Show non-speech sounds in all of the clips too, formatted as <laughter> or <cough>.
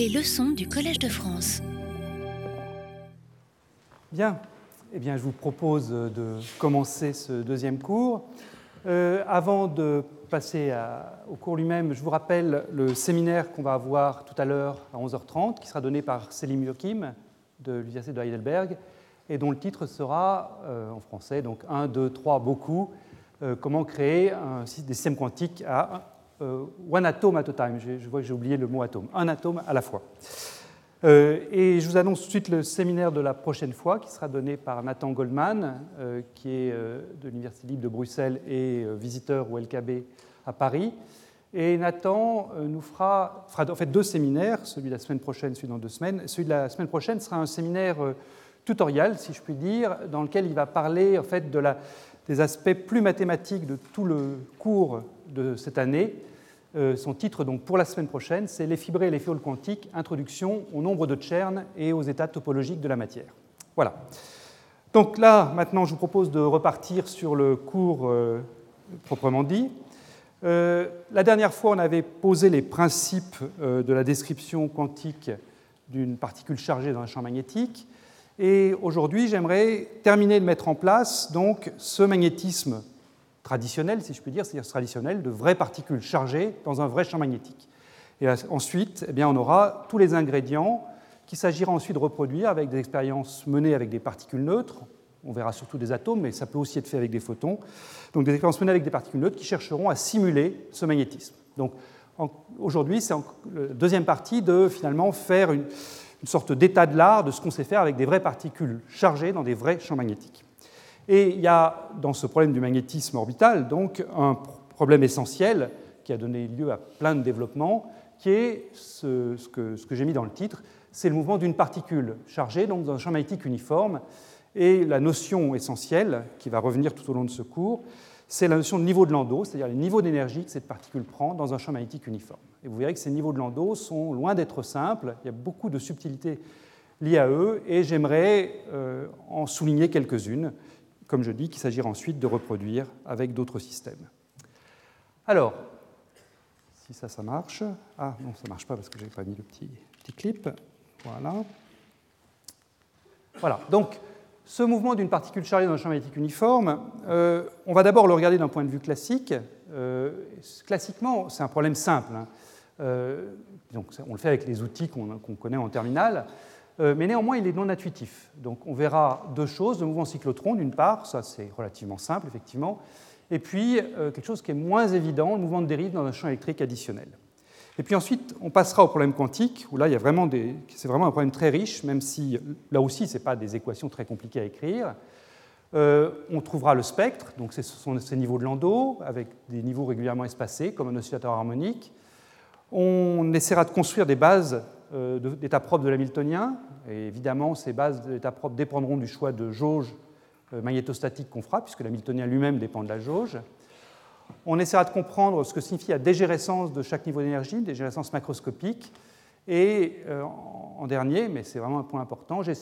Les leçons du Collège de France. Bien, eh bien, je vous propose de commencer ce deuxième cours. Euh, avant de passer au cours lui-même, je vous rappelle le séminaire qu'on va avoir tout à l'heure à 11h30, qui sera donné par Selim Yokim de l'Université de Heidelberg, et dont le titre sera, euh, en français, donc 1, 2, 3, beaucoup, euh, comment créer des systèmes quantiques à one atom at a time. Je, vois que j'ai oublié le mot atome, un atome à la fois. et je vous annonce tout de suite le séminaire de la prochaine fois, qui sera donné par Nathan Goldman, qui est de l'Université libre de Bruxelles et visiteur au LKB à Paris. Et Nathan euh, nous fera, fera en fait deux séminaires, celui de la semaine prochaine, celui dans deux semaines. Celui de la semaine prochaine sera un séminaire euh, tutoriel, si je puis dire, dans lequel il va parler en fait de la, des aspects plus mathématiques de tout le cours de cette année. Euh, son titre donc pour la semaine prochaine, c'est Les fibrés et les fioles quantiques, introduction au nombre de Chern et aux états topologiques de la matière. Voilà. Donc là, maintenant, je vous propose de repartir sur le cours proprement dit. Euh, la dernière fois, on avait posé les principes euh, de la description quantique d'une particule chargée dans un champ magnétique. Et aujourd'hui, j'aimerais terminer de mettre en place donc ce magnétisme traditionnel, si je puis dire, c'est-à-dire traditionnel, de vraies particules chargées dans un vrai champ magnétique. Et ensuite, eh bien, on aura tous les ingrédients qu'il s'agira ensuite de reproduire avec des expériences menées avec des particules neutres, on verra surtout des atomes, mais ça peut aussi être fait avec des photons. Donc des expériences menées avec des particules neutres qui chercheront à simuler ce magnétisme. Donc aujourd'hui, c'est la deuxième partie de finalement faire une, sorte d'état de l'art de ce qu'on sait faire avec des vraies particules chargées dans des vrais champs magnétiques. Et il y a dans ce problème du magnétisme orbital donc un problème essentiel qui a donné lieu à plein de développements, qui est ce, que, j'ai mis dans le titre, c'est le mouvement d'une particule chargée donc dans un champ magnétique uniforme. Et la notion essentielle, qui va revenir tout au long de ce cours, c'est la notion de niveau de Landau, c'est-à-dire le niveau d'énergie que cette particule prend dans un champ magnétique uniforme. Et vous verrez que ces niveaux de Landau sont loin d'être simples, il y a beaucoup de subtilités liées à eux, et j'aimerais euh, en souligner quelques-unes, comme je dis, qu'il s'agira ensuite de reproduire avec d'autres systèmes. Alors, si ça, ça marche. Ah non, ça ne marche pas parce que je n'ai pas mis le petit, clip. Voilà. Voilà, donc ce mouvement d'une particule chargée dans un champ magnétique uniforme, euh, on va d'abord le regarder d'un point de vue classique. Euh, classiquement, c'est un problème simple. Hein. Euh, donc, on le fait avec les outils qu'on connaît en terminale, mais néanmoins, il est non intuitif. Donc, on verra deux choses le mouvement cyclotron, d'une part, ça c'est relativement simple, effectivement, et puis quelque chose qui est moins évident, le mouvement de dérive dans un champ électrique additionnel. Et puis ensuite, on passera au problème quantique, où là, il y a vraiment c'est vraiment un problème très riche, même si là aussi, ce n'est pas des équations très compliquées à écrire. Euh, on trouvera le spectre, donc ce sont ces niveaux de Landau, avec des niveaux régulièrement espacés, comme un oscillateur harmonique. On essaiera de construire des bases euh, d'état propre de l'hamiltonien, évidemment, ces bases d'état propre dépendront du choix de jauge euh, magnétostatique qu'on fera, puisque l'hamiltonien lui-même dépend de la jauge. On essaiera de comprendre ce que signifie la dégérescence de chaque niveau d'énergie, dégérescence macroscopique. Et euh, en dernier, mais c'est vraiment un point important, je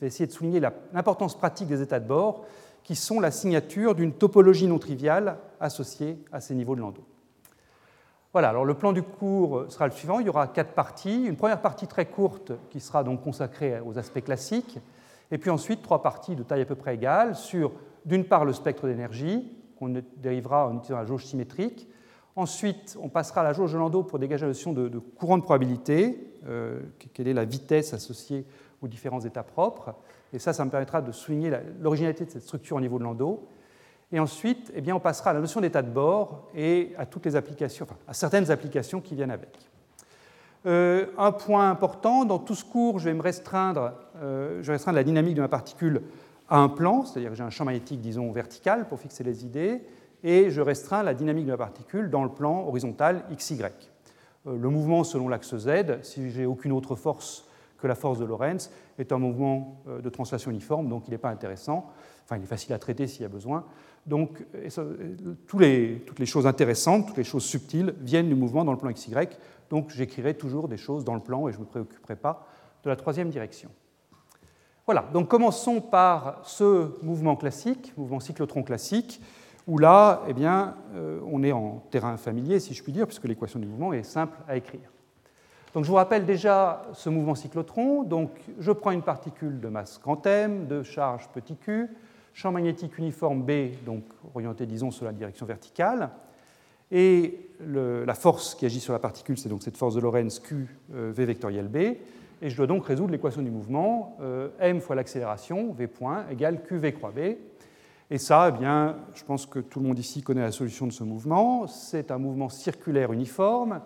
vais essayer de souligner l'importance pratique des états de bord, qui sont la signature d'une topologie non triviale associée à ces niveaux de Landau. Voilà, alors le plan du cours sera le suivant. Il y aura quatre parties. Une première partie très courte qui sera donc consacrée aux aspects classiques, et puis ensuite trois parties de taille à peu près égale sur, d'une part, le spectre d'énergie, qu'on dérivera en utilisant la jauge symétrique. Ensuite, on passera à la jauge de Landau pour dégager la notion de, courant de probabilité, euh, quelle est la vitesse associée aux différents états propres. Et ça, ça me permettra de souligner l'originalité de cette structure au niveau de Landau. Et ensuite, eh bien, on passera à la notion d'état de bord et à toutes les applications, enfin, à certaines applications qui viennent avec. Euh, un point important, dans tout ce cours, je vais me restreindre, euh, je vais la dynamique de ma particule à un plan, c'est-à-dire que j'ai un champ magnétique, disons, vertical pour fixer les idées, et je restreins la dynamique de la particule dans le plan horizontal XY. Euh, le mouvement selon l'axe Z, si j'ai aucune autre force que la force de Lorentz, est un mouvement de translation uniforme, donc il n'est pas intéressant. Enfin, il est facile à traiter s'il y a besoin. Donc, toutes les choses intéressantes, toutes les choses subtiles viennent du mouvement dans le plan XY. Donc, j'écrirai toujours des choses dans le plan et je ne me préoccuperai pas de la troisième direction. Voilà, donc commençons par ce mouvement classique, mouvement cyclotron classique, où là, eh bien, euh, on est en terrain familier, si je puis dire, puisque l'équation du mouvement est simple à écrire. Donc je vous rappelle déjà ce mouvement cyclotron. Donc je prends une particule de masse grand M, de charge petit q, champ magnétique uniforme B, donc orienté disons sur la direction verticale, et la force qui agit sur la particule, c'est donc cette force de Lorentz Q euh, V vectoriel B, et je dois donc résoudre l'équation du mouvement euh, m fois l'accélération V point égale Q V croix B. Et ça, eh bien, je pense que tout le monde ici connaît la solution de ce mouvement. C'est un mouvement circulaire uniforme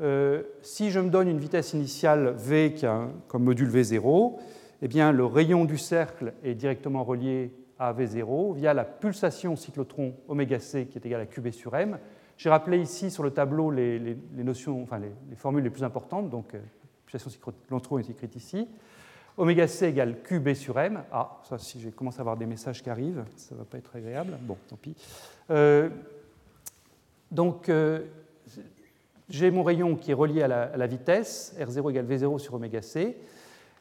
euh, si je me donne une vitesse initiale v qui a comme module v0, eh bien, le rayon du cercle est directement relié à v0 via la pulsation cyclotron oméga c qui est égale à qb sur m. J'ai rappelé ici sur le tableau les, formules les plus importantes, donc euh, pulsation cyclotron est écrite ici. Oméga c égale qb sur m. Ah, ça, si j'ai commencé à avoir des messages qui arrivent, ça ne va pas être agréable. Bon, tant pis. Euh, donc, j'ai mon rayon qui est relié à la, vitesse, R0 égale V0 sur oméga c.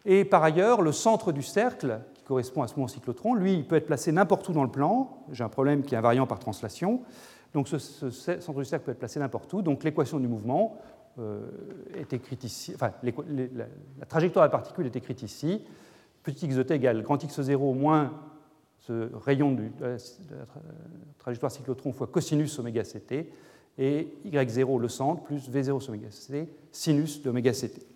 Et par ailleurs, le centre du cercle, correspond à ce mouvement cyclotron, lui, il peut être placé n'importe où dans le plan. J'ai un problème qui est invariant par translation. Donc ce, centre du cercle peut être placé n'importe où. Donc l'équation du mouvement euh, est écrite ici. Enfin, la, trajectoire de la particule est écrite ici. Petit x de t égale grand x0 moins ce rayon de la, trajectoire cyclotron fois cosinus oméga ct et y0 le centre plus v0 sur oméga c sinus de oméga ct.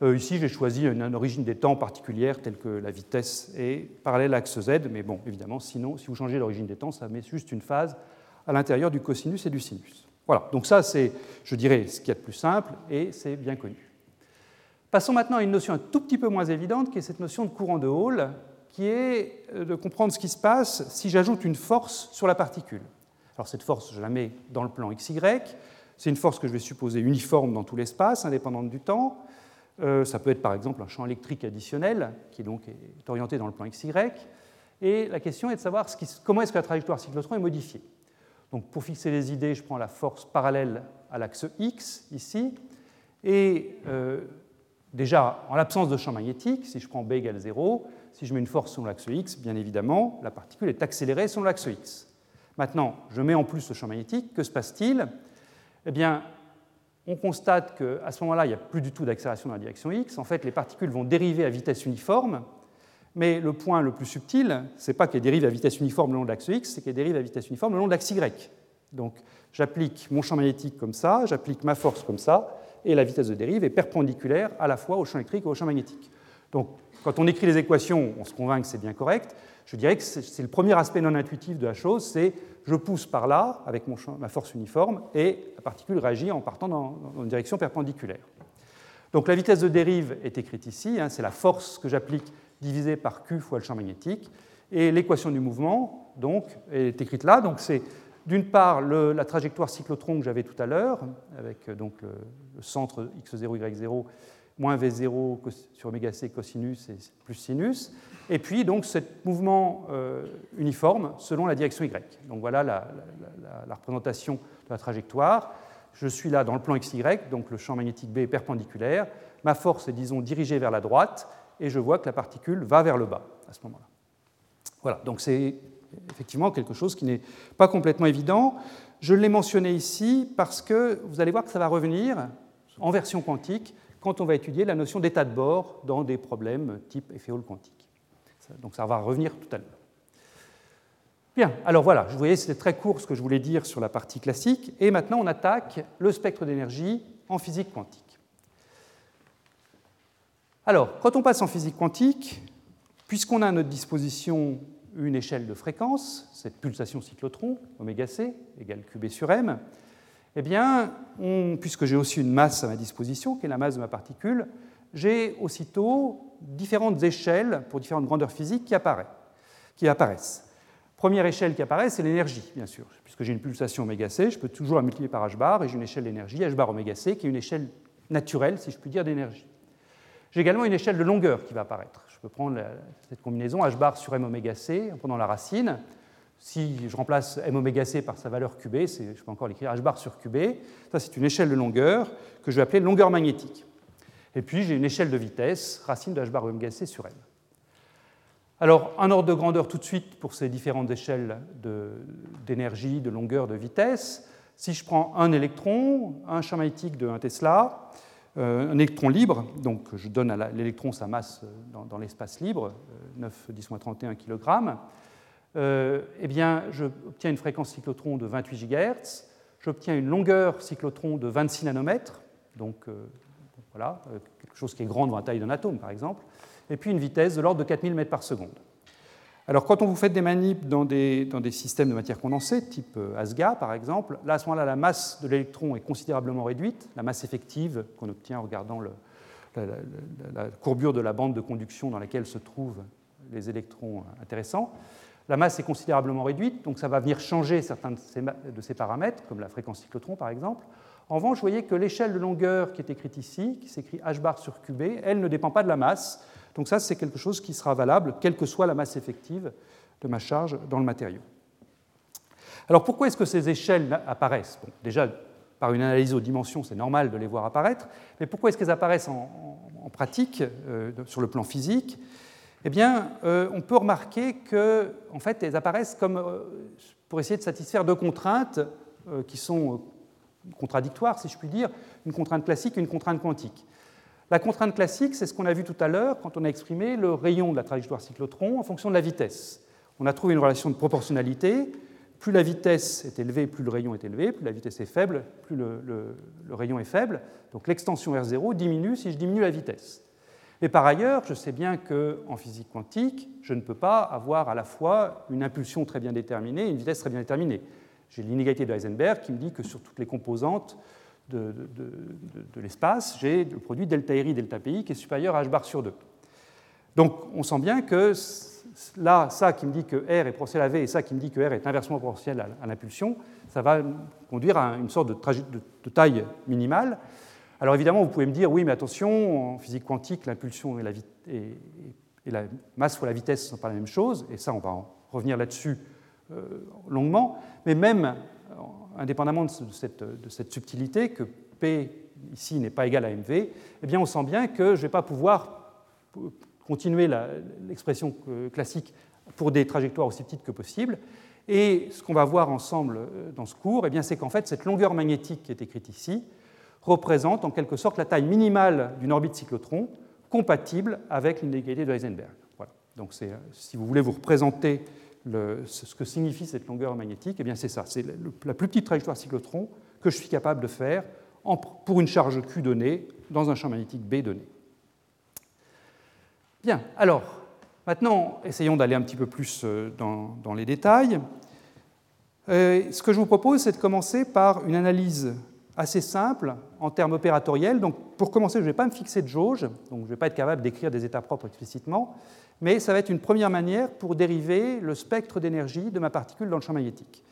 Euh, ici, j'ai choisi une, origine des temps particulière telle que la vitesse est parallèle à l'axe z, mais bon, évidemment, sinon, si vous changez l'origine des temps, ça met juste une phase à l'intérieur du cosinus et du sinus. Voilà, donc ça, c'est, je dirais, ce qu'il y a de plus simple et c'est bien connu. Passons maintenant à une notion un tout petit peu moins évidente, qui est cette notion de courant de Hall, qui est euh, de comprendre ce qui se passe si j'ajoute une force sur la particule. Alors cette force, je la mets dans le plan XY. C'est une force que je vais supposer uniforme dans tout l'espace, indépendante du temps. Euh, ça peut être par exemple un champ électrique additionnel qui donc est orienté dans le plan XY. Et la question est de savoir comment est-ce que la trajectoire cyclotron est modifiée. Donc pour fixer les idées, je prends la force parallèle à l'axe X ici. Et euh, déjà, en l'absence de champ magnétique, si je prends B égale 0, si je mets une force sur l'axe X, bien évidemment, la particule est accélérée sur l'axe X. Maintenant, je mets en plus le champ magnétique, que se passe-t-il? Eh bien, on constate qu'à ce moment-là, il n'y a plus du tout d'accélération dans la direction x. En fait, les particules vont dériver à vitesse uniforme, mais le point le plus subtil, ce n'est pas qu'elles dérivent à vitesse uniforme le long de l'axe x, c'est qu'elles dérivent à vitesse uniforme le long de l'axe y. Donc, j'applique mon champ magnétique comme ça, j'applique ma force comme ça, et la vitesse de dérive est perpendiculaire à la fois au champ électrique et au champ magnétique. Donc, quand on écrit les équations, on se convainc que c'est bien correct je dirais que c'est le premier aspect non intuitif de la chose, c'est je pousse par là avec ma force uniforme et la particule réagit en partant dans, une direction perpendiculaire. Donc la vitesse de dérive est écrite ici, hein, c'est la force que j'applique divisée par Q fois le champ magnétique, et l'équation du mouvement est écrite là. Donc c'est d'une part la trajectoire cyclotron que j'avais tout à l'heure, avec le, le centre x0, y0 moins V0 sur oméga c cosinus et plus sinus, et puis donc ce mouvement euh, uniforme selon la direction Y. Donc voilà la, représentation de la trajectoire. Je suis là dans le plan XY, donc le champ magnétique B est perpendiculaire. Ma force est, disons, dirigée vers la droite, et je vois que la particule va vers le bas à ce moment-là. Voilà, donc c'est effectivement quelque chose qui n'est pas complètement évident. Je l'ai mentionné ici parce que vous allez voir que ça va revenir en version quantique quand on va étudier la notion d'état de bord dans des problèmes type effet Hall quantique. Donc ça va revenir tout à l'heure. Bien, alors voilà, vous voyez, c'était très court ce que je voulais dire sur la partie classique, et maintenant on attaque le spectre d'énergie en physique quantique. Alors, quand on passe en physique quantique, puisqu'on a à notre disposition une échelle de fréquence, cette pulsation cyclotron, oméga c, égale qb sur m, eh bien, puisque j'ai aussi une masse à ma disposition, qui est la masse de ma particule, j'ai aussitôt différentes échelles pour différentes grandeurs physiques qui, apparaissent. Première échelle qui apparaît, c'est l'énergie, bien sûr. Puisque j'ai une pulsation oméga c, je peux toujours la multiplier par h bar et j'ai une échelle d'énergie, h bar oméga c, qui est une échelle naturelle, si je puis dire, d'énergie. J'ai également une échelle de longueur qui va apparaître. Je peux prendre cette combinaison h bar sur m oméga c en prenant la racine, si je remplace m oméga c par sa valeur qb, je peux encore l'écrire h bar sur qb. Ça, c'est une échelle de longueur que je vais appeler longueur magnétique. Et puis, j'ai une échelle de vitesse, racine de h bar oméga c sur m. Alors, un ordre de grandeur tout de suite pour ces différentes échelles d'énergie, de, longueur, de vitesse. Si je prends un électron, un champ magnétique de 1 Tesla, un électron libre, donc je donne à l'électron sa masse dans, l'espace libre, 9 10 31 kg, eh bien, j'obtiens une fréquence cyclotron de 28 GHz, j'obtiens une longueur cyclotron de 26 nanomètres, donc voilà, quelque chose qui est grand dans la taille d'un atome par exemple, et puis une vitesse de l'ordre de 4000 mètres par seconde. Alors, quand on vous fait des manips dans des, systèmes de matière condensée, type euh, ASGA par exemple, là, à ce moment-là, la masse de l'électron est considérablement réduite, la masse effective qu'on obtient en regardant la, courbure de la bande de conduction dans laquelle se trouvent les électrons intéressants. La masse est considérablement réduite, donc ça va venir changer certains de ces, de ces paramètres, comme la fréquence cyclotron par exemple. En revanche, vous voyez que l'échelle de longueur qui est écrite ici, qui s'écrit h bar sur qb, elle ne dépend pas de la masse, donc ça, c'est quelque chose qui sera valable, quelle que soit la masse effective de ma charge dans le matériau. Alors pourquoi est-ce que ces échelles apparaissent? Déjà, par une analyse aux dimensions, c'est normal de les voir apparaître, mais pourquoi est-ce qu'elles apparaissent en, pratique, euh, sur le plan physique? Eh bien, euh, on peut remarquer qu'en en fait, elles apparaissent comme euh, pour essayer de satisfaire deux contraintes qui sont contradictoires, si je puis dire, une contrainte classique et une contrainte quantique. La contrainte classique, c'est ce qu'on a vu tout à l'heure quand on a exprimé le rayon de la trajectoire cyclotron en fonction de la vitesse. On a trouvé une relation de proportionnalité. Plus la vitesse est élevée, plus le rayon est élevé. Plus la vitesse est faible, plus le, rayon est faible. Donc l'extension R0 diminue si je diminue la vitesse. Et par ailleurs, je sais bien qu'en physique quantique, je ne peux pas avoir à la fois une impulsion très bien déterminée et une vitesse très bien déterminée. J'ai l'inégalité de Heisenberg qui me dit que sur toutes les composantes, de, l'espace, j'ai le produit delta RI delta PI qui est supérieur à h bar sur 2. Donc on sent bien que là, ça qui me dit que R est proportionnel à V et ça qui me dit que R est inversement proportionnel à, l'impulsion, ça va conduire à une sorte de, taille minimale. Alors évidemment, vous pouvez me dire, oui, mais attention, en physique quantique, l'impulsion et la, masse fois la vitesse ne sont pas la même chose, et ça, on va en revenir là-dessus longuement. Mais même indépendamment de cette, subtilité, que P ici n'est pas égal à mv, eh bien on sent bien que je ne vais pas pouvoir continuer l'expression classique pour des trajectoires aussi petites que possible. Et ce qu'on va voir ensemble euh, dans ce cours, eh c'est qu'en fait, cette longueur magnétique qui est écrite ici représente en quelque sorte la taille minimale d'une orbite cyclotron compatible avec l'inégalité de Heisenberg. Voilà. Donc, euh, si vous voulez vous représenter ce que signifie cette longueur magnétique, eh c'est ça, c'est la plus petite trajectoire cyclotron que je suis capable de faire pour une charge Q donnée dans un champ magnétique B donné. Bien, alors, maintenant, essayons d'aller un petit peu plus euh, dans, les détails. Euh, ce que je vous propose, c'est de commencer par une analyse assez simple en termes opératoriels. Donc, pour commencer, je ne vais pas me fixer de jauge, donc je ne vais pas être capable d'écrire des états propres explicitement, mais ça va être une première manière pour dériver le spectre d'énergie de ma particule dans le champ magnétique.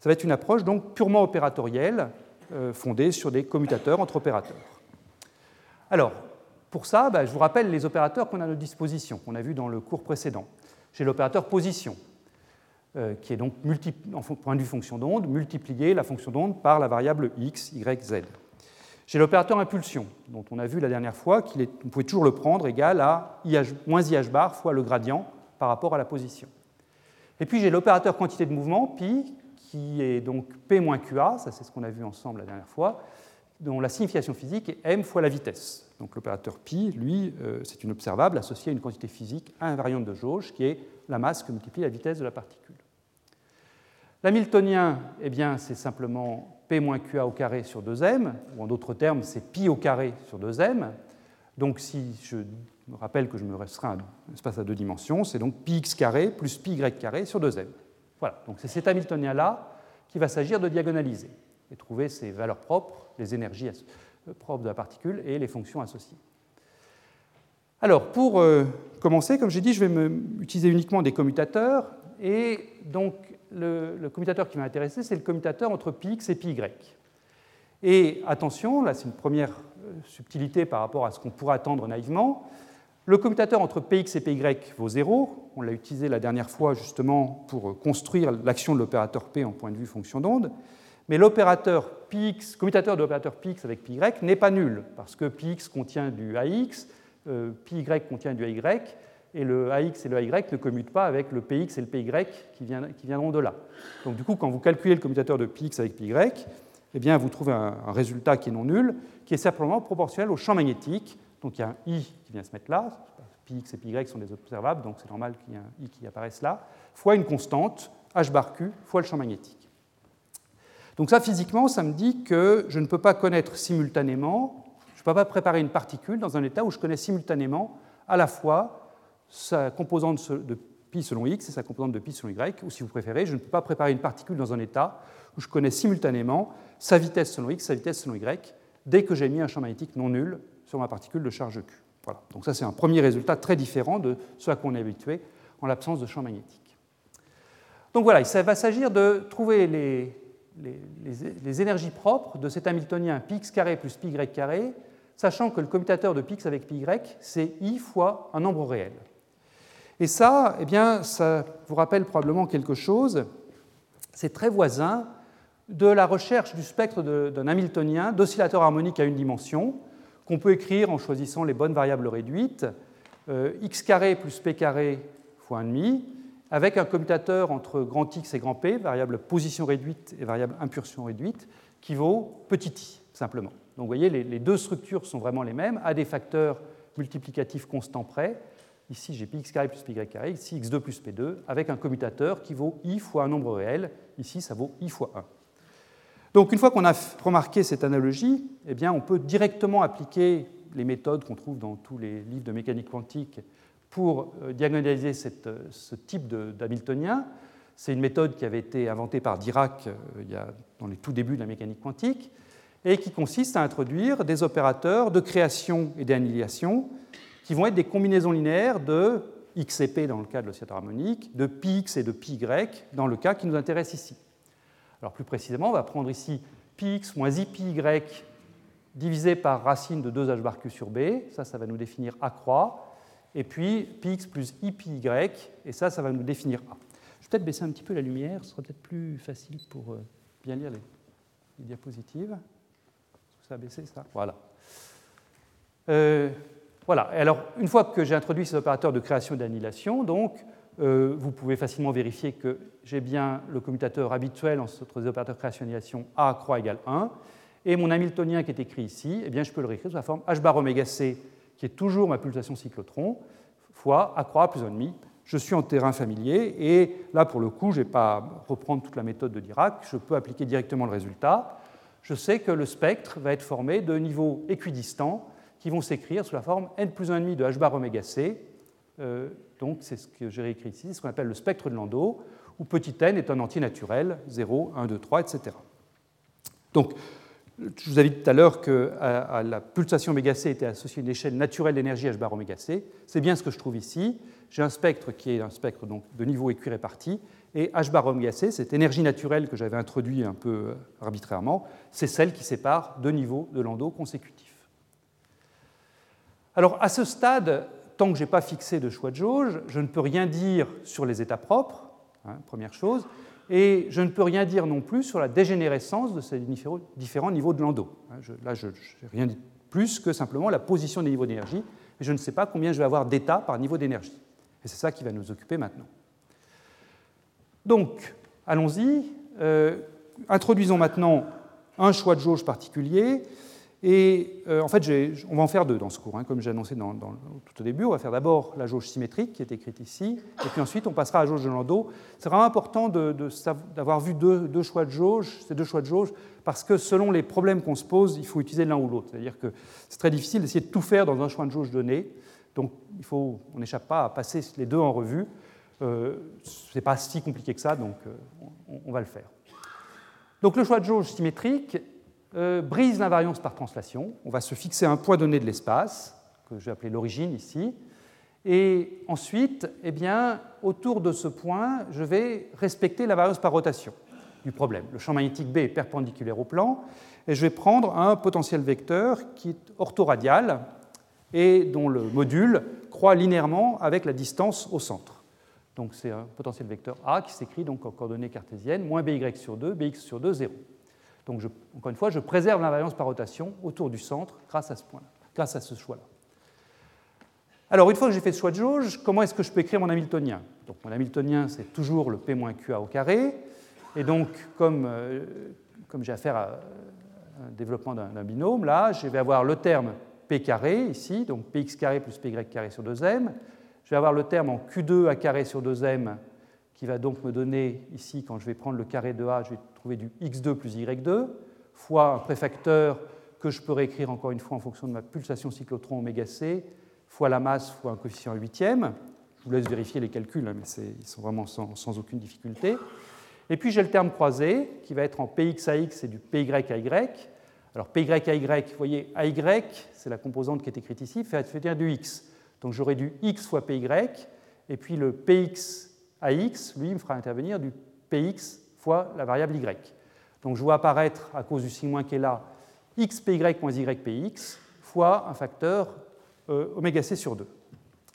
Ça va être une approche donc purement opératorielle, euh, fondée sur des commutateurs entre opérateurs. Alors, pour ça, bah, je vous rappelle les opérateurs qu'on a à notre disposition, qu'on a vus dans le cours précédent. J'ai l'opérateur position, euh, qui est donc, en point de vue fonction d'onde, multiplier la fonction d'onde par la variable x, y, z. J'ai l'opérateur impulsion, dont on a vu la dernière fois qu'il pouvait toujours le prendre égal à moins IH bar fois le gradient par rapport à la position. Et puis j'ai l'opérateur quantité de mouvement, pi, qui est donc P moins QA, ça c'est ce qu'on a vu ensemble la dernière fois, dont la signification physique est m fois la vitesse. Donc l'opérateur pi, lui, euh, c'est une observable associée à une quantité physique invariante de jauge, qui est la masse que multiplie la vitesse de la particule. L'hamiltonien, eh bien, c'est simplement P moins QA au carré sur 2m, ou en d'autres termes, c'est pi au carré sur 2m. Donc si je me rappelle que je me restreins à un espace à deux dimensions, c'est donc pi carré plus pi y carré sur 2m. Voilà, donc c'est cet Hamiltonien-là qui va s'agir de diagonaliser et trouver ses valeurs propres, les énergies euh, propres de la particule et les fonctions associées. Alors, pour euh, commencer, comme j'ai dit, je vais me, utiliser uniquement des commutateurs et donc le, commutateur qui m'a intéressé, c'est le commutateur entre πx et πy. Et attention, là c'est une première euh, subtilité par rapport à ce qu'on pourrait attendre naïvement. Le commutateur entre px et py vaut 0. On l'a utilisé la dernière fois justement pour construire l'action de l'opérateur p en point de vue fonction d'onde. Mais l'opérateur px, commutateur de l'opérateur px avec py n'est pas nul, parce que px contient du ax, euh, py contient du ay, et le AX et le AY ne commutent pas avec le PX et le PY qui, viendront de là. Donc du coup, quand vous calculez le commutateur de PX avec PY, eh bien, vous trouvez un, résultat qui est non nul, qui est simplement proportionnel au champ magnétique. Donc il y a un I qui vient se mettre là, πx et πy sont des observables, donc c'est normal qu'il y ait un I qui apparaisse là, fois une constante, h bar q, fois le champ magnétique. Donc ça, physiquement, ça me dit que je ne peux pas connaître simultanément, je ne peux pas préparer une particule dans un état où je connais simultanément à la fois sa composante de pi selon x et sa composante de pi selon y, ou si vous préférez, je ne peux pas préparer une particule dans un état où je connais simultanément sa vitesse selon x, sa vitesse selon y, dès que j'ai mis un champ magnétique non nul sur ma particule de charge Q. Voilà. Donc ça, c'est un premier résultat très différent de ce à quoi on est habitué en l'absence de champ magnétique. Donc voilà, il va s'agir de trouver les, énergies propres de cet Hamiltonien px carré plus pi y carré, sachant que le commutateur de px avec pi y, c'est i fois un nombre réel. Et ça, eh bien, ça vous rappelle probablement quelque chose. C'est très voisin de la recherche du spectre d'un Hamiltonien d'oscillateur harmonique à une dimension, qu'on peut écrire en choisissant les bonnes variables réduites, euh, x plus p carré fois 1,5, avec un commutateur entre grand X et grand P, variable position réduite et variable impulsion réduite, qui vaut petit i, simplement. Donc vous voyez, les, deux structures sont vraiment les mêmes, à des facteurs multiplicatifs constants près. Ici, j'ai px plus carré, ici x2 plus p2, avec un commutateur qui vaut i fois un nombre réel. Ici, ça vaut i fois 1. Donc une fois qu'on a remarqué cette analogie, eh bien, on peut directement appliquer les méthodes qu'on trouve dans tous les livres de mécanique quantique pour euh, diagonaliser euh, ce type d'Hamiltonien. C'est une méthode qui avait été inventée par Dirac euh, dans les tout débuts de la mécanique quantique et qui consiste à introduire des opérateurs de création et d'annihilation qui vont être des combinaisons linéaires de x et p dans le cas de l'oscillateur harmonique, de px et de pi y dans le cas qui nous intéresse ici. Alors plus précisément, on va prendre ici px moins i pi y divisé par racine de 2h bar q sur b, ça, ça va nous définir a croix, et puis px plus i pi y, et ça, ça va nous définir a. Je vais peut-être baisser un petit peu la lumière, ce sera peut-être plus facile pour euh, bien lire les, diapositives. Ça a baissé, ça? Voilà. Euh, voilà. alors, une fois que j'ai introduit ces opérateurs de création et d'annihilation, donc, euh, vous pouvez facilement vérifier que j'ai bien le commutateur habituel entre les opérateurs de création et d'annihilation A croix égale 1. Et mon Hamiltonien qui est écrit ici, eh bien, je peux le réécrire sous la forme h bar oméga c, qui est toujours ma pulsation cyclotron, fois A croix plus 1,5. Je suis en terrain familier, et là, pour le coup, je ne vais pas reprendre toute la méthode de Dirac, je peux appliquer directement le résultat. Je sais que le spectre va être formé de niveaux équidistants qui vont s'écrire sous la forme n plus 1,5 de h bar oméga c. Euh, donc c'est ce que j'ai réécrit ici, ce qu'on appelle le spectre de Landau, où petit n est un entier naturel, 0, 1, 2, 3, etc. Donc, je vous avais dit tout à l'heure qu'à la pulsation oméga c était associée une échelle naturelle d'énergie h bar oméga c. C'est bien ce que je trouve ici. J'ai un spectre qui est un spectre donc, de niveau équiréparti, et h bar oméga c, cette énergie naturelle que j'avais introduite un peu arbitrairement, c'est celle qui sépare deux niveaux de Landau consécutifs. Alors à ce stade, tant que je n'ai pas fixé de choix de jauge, je ne peux rien dire sur les états propres, hein, première chose, et je ne peux rien dire non plus sur la dégénérescence de ces différents niveaux de Landau. Hein, là, je n'ai rien dit plus que simplement la position des niveaux d'énergie, et je ne sais pas combien je vais avoir d'états par niveau d'énergie. Et c'est ça qui va nous occuper maintenant. Donc, allons-y. Euh, introduisons maintenant un choix de jauge particulier et euh, en fait, on va en faire deux dans ce cours, hein, comme j'ai annoncé tout au début. On va faire d'abord la jauge symétrique qui est écrite ici, et puis ensuite on passera à la jauge de Landau. C'est vraiment important d'avoir vu deux, choix de jauge, ces deux choix de jauge, parce que selon les problèmes qu'on se pose, il faut utiliser l'un ou l'autre. C'est-à-dire que c'est très difficile d'essayer de tout faire dans un choix de jauge donné. Donc il faut, on n'échappe pas à passer les deux en revue. Euh, Ce n'est pas si compliqué que ça, donc euh, on va le faire. Donc le choix de jauge symétrique, euh, brise l'invariance par translation. On va se fixer un point donné de l'espace, que je vais appeler l'origine ici. Et ensuite, eh bien, autour de ce point, je vais respecter l'invariance par rotation du problème. Le champ magnétique B est perpendiculaire au plan, et je vais prendre un potentiel vecteur qui est orthoradial et dont le module croît linéairement avec la distance au centre. Donc c'est un potentiel vecteur A qui s'écrit donc en coordonnées cartésiennes, moins by sur 2, bx sur 2, 0. Donc, encore une fois, je préserve l'invariance par rotation autour du centre grâce à ce point grâce à ce choix-là. Alors, une fois que j'ai fait ce choix de jauge, comment est-ce que je peux écrire mon Hamiltonien? Donc, mon Hamiltonien, c'est toujours le P-QA au carré. Et donc, comme euh, comme j'ai affaire à un développement d'un binôme, là, je vais avoir le terme p carré ici, donc px carré plus py carré sur 2m. Je vais avoir le terme en q2 a carré sur 2m qui va donc me donner ici, quand je vais prendre le carré de a, je vais du x2 plus y2, fois un préfacteur que je peux réécrire encore une fois en fonction de ma pulsation cyclotron oméga c, fois la masse, fois un coefficient huitième. Je vous laisse vérifier les calculs, hein, mais ils sont vraiment sans, sans, aucune difficulté. Et puis j'ai le terme croisé qui va être en px à x et du py à y. Alors py à y, vous voyez, à y, c'est la composante qui est écrite ici, fait dire du x. Donc j'aurai du x fois py, et puis le px à x, lui, me fera intervenir du px fois la variable y. Donc je vois apparaître, à cause du signe qui est là, xpy moins ypx fois un facteur euh, oméga c sur 2.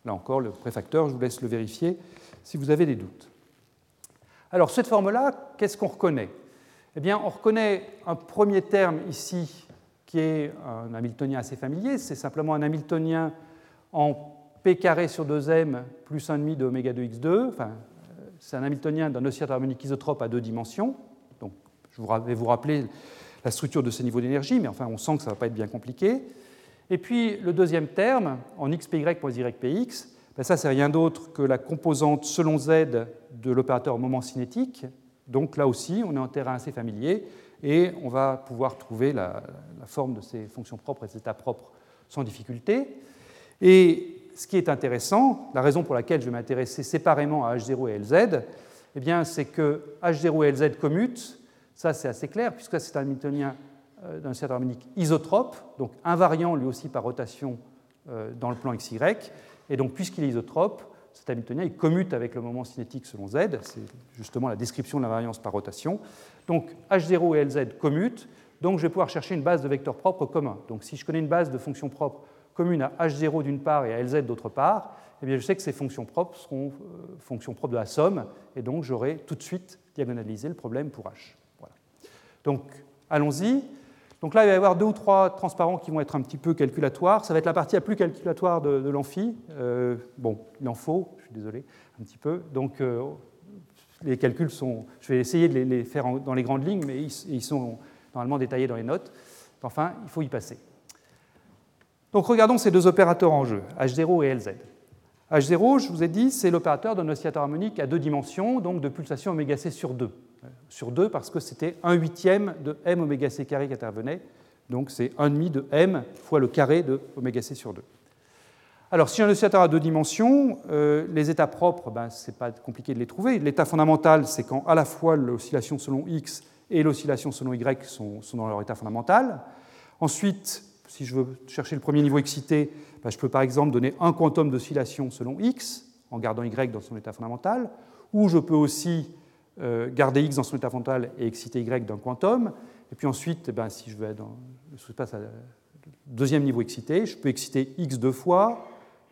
Là encore, le préfacteur, je vous laisse le vérifier si vous avez des doutes. Alors, cette forme-là, qu'est-ce qu'on reconnaît? Eh bien, on reconnaît un premier terme ici qui est un Hamiltonien assez familier, c'est simplement un Hamiltonien en p carré sur 2m plus 1,5 de oméga 2 x2. Enfin, c'est un Hamiltonien d'un oscillateur harmonique isotrope à deux dimensions. Donc, je vais vous rappeler la structure de ces niveaux d'énergie, mais enfin, on sent que ça ne va pas être bien compliqué. Et puis, le deuxième terme, en xpy moins ypx, ben ça, c'est rien d'autre que la composante selon z de l'opérateur moment cinétique. Donc là aussi, on est en terrain assez familier et on va pouvoir trouver la, forme de ces fonctions propres et ces états propres sans difficulté. Et ce qui est intéressant, la raison pour laquelle je vais m'intéresser séparément à H0 et LZ, eh c'est que H0 et LZ commutent. Ça, c'est assez clair, puisque c'est un Hamiltonien euh, d'un certain harmonique isotrope, donc invariant lui aussi par rotation euh, dans le plan XY. Et donc, puisqu'il est isotrope, cet Hamiltonien il commute avec le moment cinétique selon Z. C'est justement la description de l'invariance par rotation. Donc, H0 et LZ commutent. Donc, je vais pouvoir chercher une base de vecteurs propres communs. Donc, si je connais une base de fonctions propres commune à H0 d'une part et à LZ d'autre part, eh bien, je sais que ces fonctions propres seront euh, fonctions propres de la somme, et donc j'aurai tout de suite diagonalisé le problème pour H. Voilà. Donc, allons-y. Donc là, il va y avoir deux ou trois transparents qui vont être un petit peu calculatoires. Ça va être la partie la plus calculatoire de, l'amphi. Euh, bon, il en faut, je suis désolé, un petit peu. Donc, euh, les calculs sont. Je vais essayer de les, faire dans les grandes lignes, mais ils sont normalement détaillés dans les notes. Enfin, il faut y passer. Donc regardons ces deux opérateurs en jeu, H0 et LZ. H0, je vous ai dit, c'est l'opérateur d'un oscillateur harmonique à deux dimensions, donc de pulsation oméga c sur 2. Sur 2 parce que c'était 1 huitième de m oméga c carré qui intervenait, donc c'est 1 demi de m fois le carré de oméga c sur 2. Alors si un oscillateur a deux dimensions, euh, les états propres, ben, ce n'est pas compliqué de les trouver. L'état fondamental, c'est quand à la fois l'oscillation selon x et l'oscillation selon y sont dans leur état fondamental. Ensuite, si je veux chercher le premier niveau excité, bah, je peux par exemple donner un quantum d'oscillation selon x, en gardant y dans son état fondamental, ou je peux aussi euh, garder x dans son état fondamental et exciter y d'un quantum. Et puis ensuite, ben, si je vais dans le deuxième niveau excité, je peux exciter x deux fois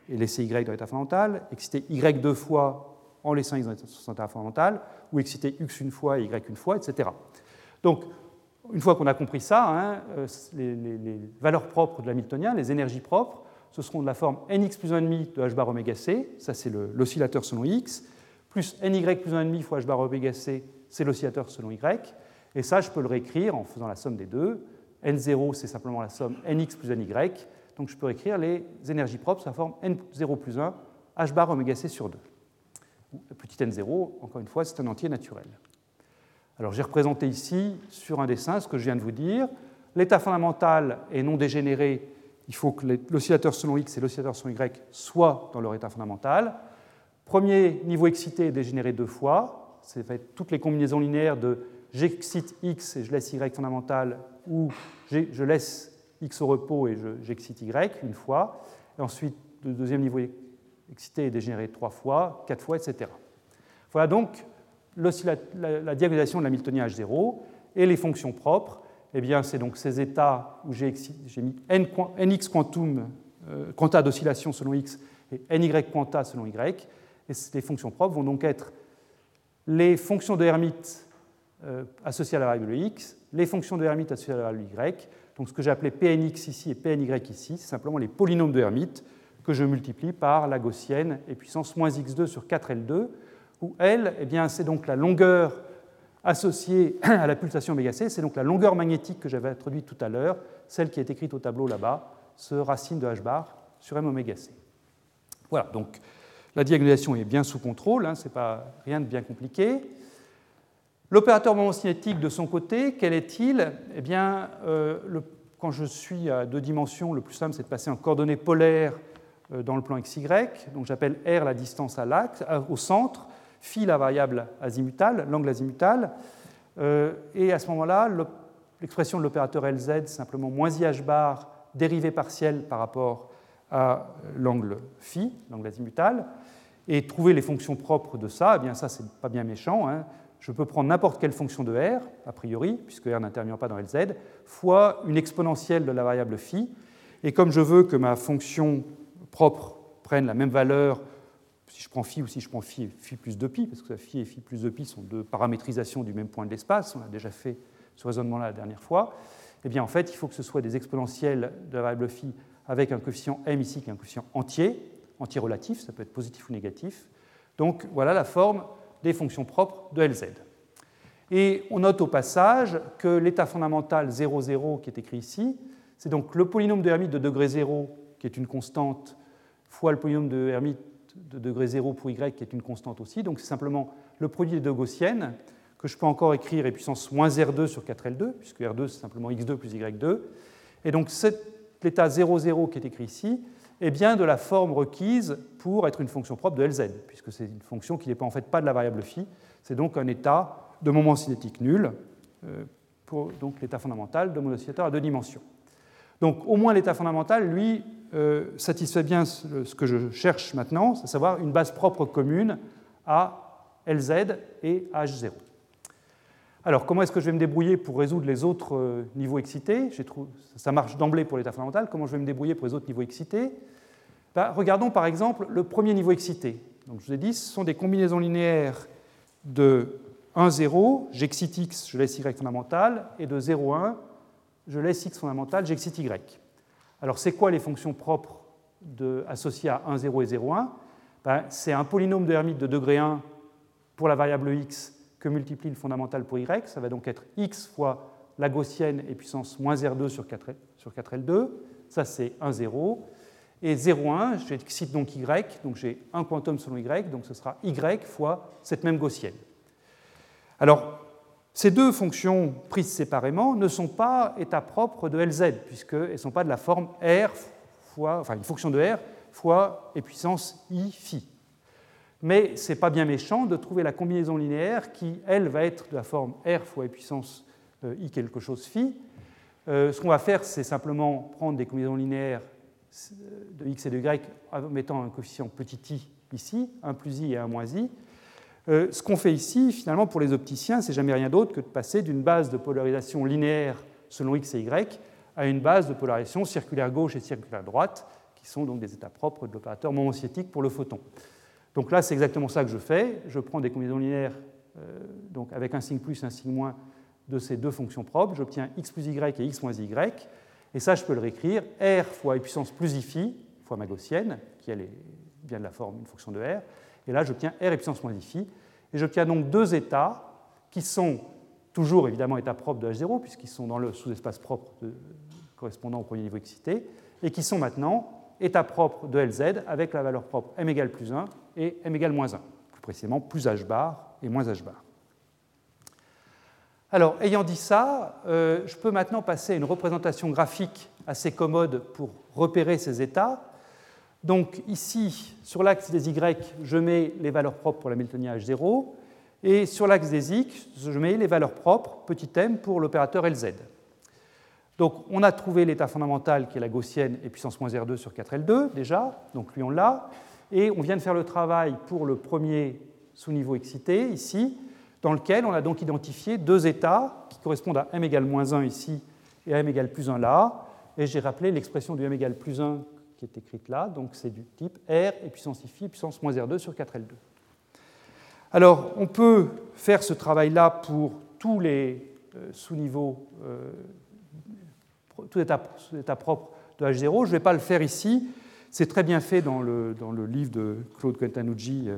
et laisser y dans l'état fondamental, exciter y deux fois en laissant x dans son état fondamental, ou exciter x une fois et y une fois, etc. Donc, une fois qu'on a compris ça, hein, euh, les, valeurs propres de l'hamiltonien, les énergies propres, ce seront de la forme nx plus 1,5 de h bar oméga c, ça c'est l'oscillateur selon x, plus ny plus 1,5 fois h bar oméga c, c'est l'oscillateur selon y, et ça je peux le réécrire en faisant la somme des deux. n0 c'est simplement la somme nx plus ny, donc je peux réécrire les énergies propres sous la forme n0 plus 1 h bar oméga c sur 2. Petit n0, encore une fois, c'est un entier naturel. Alors j'ai représenté ici sur un dessin ce que je viens de vous dire. L'état fondamental est non dégénéré. Il faut que l'oscillateur selon x et l'oscillateur selon y soient dans leur état fondamental. Premier niveau excité est dégénéré deux fois. C'est toutes les combinaisons linéaires de j'excite x et je laisse y fondamental ou je laisse x au repos et j'excite y une fois. Et ensuite, le deuxième niveau excité est dégénéré trois fois, quatre fois, etc. Voilà donc la, la diagonalisation de l'Hamiltonien H0 et les fonctions propres, eh bien, c'est donc ces états où j'ai mis nx quantum, euh, quanta d'oscillation selon x et ny quanta selon y. Et les fonctions propres vont donc être les fonctions de Hermite euh, associées à la variable x, les fonctions de Hermite associées à la variable y. Donc ce que j'ai appelé Pnx ici et Pny ici, c'est simplement les polynômes de Hermite que je multiplie par la gaussienne et puissance moins x2 sur 4L2 où L, eh c'est donc la longueur associée <clears throat> à la pulsation oméga c, c'est donc la longueur magnétique que j'avais introduite tout à l'heure, celle qui est écrite au tableau là-bas, ce racine de h bar sur m oméga c. Voilà, donc la diagonalisation est bien sous contrôle, hein, ce n'est pas rien de bien compliqué. L'opérateur moment cinétique de son côté, quel est-il? Eh bien, euh, quand je suis à deux dimensions, le plus simple c'est de passer en coordonnées polaires euh, dans le plan XY. Donc j'appelle R la distance à l'axe, au centre, phi la variable azimutale, l'angle azimutal. Euh, et à ce moment-là, l'expression de l'opérateur LZ, simplement moins IH bar, dérivée partielle par rapport à l'angle phi, l'angle azimutal. Et trouver les fonctions propres de ça, eh bien ça, c'est pas bien méchant. Hein. Je peux prendre n'importe quelle fonction de R, a priori, puisque R n'intervient pas dans LZ, fois une exponentielle de la variable phi. Et comme je veux que ma fonction propre prenne la même valeur si je prends phi ou si je prends phi, phi plus 2pi, parce que phi et phi plus 2pi sont deux paramétrisations du même point de l'espace, on a déjà fait ce raisonnement-là la dernière fois, eh bien en fait, il faut que ce soit des exponentielles de la variable phi avec un coefficient m ici qui est un coefficient entier, entier relatif, ça peut être positif ou négatif. Donc voilà la forme des fonctions propres de Lz. Et on note au passage que l'état fondamental 0, 0 qui est écrit ici, c'est donc le polynôme de Hermite de degré 0 qui est une constante fois le polynôme de Hermite de degré 0 pour y qui est une constante aussi. Donc c'est simplement le produit des deux gaussiennes que je peux encore écrire et puissance moins R2 sur 4L2, puisque R2 c'est simplement x2 plus y2. Et donc l'état 0, 0 qui est écrit ici est bien de la forme requise pour être une fonction propre de Lz, puisque c'est une fonction qui n'est pas en fait pas de la variable phi, c'est donc un état de moment cinétique nul, euh, pour donc l'état fondamental de mon oscillateur à deux dimensions. Donc au moins l'état fondamental, lui, euh, satisfait bien ce que je cherche maintenant, c'est à savoir une base propre commune à Lz et H0. Alors, comment est-ce que je vais me débrouiller pour résoudre les autres euh, niveaux excités? Ça marche d'emblée pour l'état fondamental. Comment je vais me débrouiller pour les autres niveaux excités? Bah, Regardons par exemple le premier niveau excité. Donc, je vous ai dit, ce sont des combinaisons linéaires de 1, 0, j'excite x, je laisse y fondamental, et de 0, 1, je laisse x fondamental, j'excite y. Alors, c'est quoi les fonctions propres associées à 1, 0 et 0, 1 ben, C'est un polynôme de Hermite de degré 1 pour la variable x que multiplie le fondamental pour y. Ça va donc être x fois la gaussienne et puissance moins R2 sur, 4, sur 4L2. Ça, c'est 1, 0. Et 0, 1, j'excite donc y, donc j'ai un quantum selon y, donc ce sera y fois cette même gaussienne. Alors, ces deux fonctions prises séparément ne sont pas états propres de Lz, puisqu'elles ne sont pas de la forme R fois, enfin une fonction de R fois et puissance i phi. Mais ce n'est pas bien méchant de trouver la combinaison linéaire qui, elle, va être de la forme R fois e puissance euh, i quelque chose phi. Euh, ce qu'on va faire, c'est simplement prendre des combinaisons linéaires euh, de x et de y en mettant un coefficient petit i ici, 1 plus i et 1 moins i, euh, ce qu'on fait ici, finalement, pour les opticiens, c'est jamais rien d'autre que de passer d'une base de polarisation linéaire selon x et y à une base de polarisation circulaire gauche et circulaire droite, qui sont donc des états propres de l'opérateur momentiétique pour le photon. Donc là, c'est exactement ça que je fais. Je prends des combinaisons linéaires euh, donc avec un signe plus un signe moins de ces deux fonctions propres. J'obtiens x plus y et x moins y. Et ça, je peux le réécrire r fois e puissance plus i phi fois ma gaussienne, qui elle est bien de la forme une fonction de r, et là, j'obtiens R et puissance moins phi. Et j'obtiens donc deux états qui sont toujours évidemment états propres de H0, puisqu'ils sont dans le sous-espace propre correspondant au premier niveau excité, et qui sont maintenant états propres de Lz avec la valeur propre m égale plus 1 et m égale moins 1, plus précisément plus h bar et moins h bar. Alors, ayant dit ça, euh, je peux maintenant passer à une représentation graphique assez commode pour repérer ces états donc ici, sur l'axe des y, je mets les valeurs propres pour l'Hamiltonien H0, et sur l'axe des x, je mets les valeurs propres, petit m, pour l'opérateur Lz. Donc on a trouvé l'état fondamental qui est la gaussienne et puissance moins R2 sur 4L2 déjà, donc lui on l'a, et on vient de faire le travail pour le premier sous-niveau excité ici, dans lequel on a donc identifié deux états qui correspondent à m égale moins 1 ici et à m égale plus 1 là, et j'ai rappelé l'expression du m égale plus 1 qui est écrite là, donc c'est du type R et puissance phi puissance moins R2 sur 4L2. Alors, on peut faire ce travail-là pour tous les euh, sous-niveaux, euh, tout état, état, propre de H0. Je ne vais pas le faire ici. C'est très bien fait dans le, dans le livre de Claude Quintanucci, euh,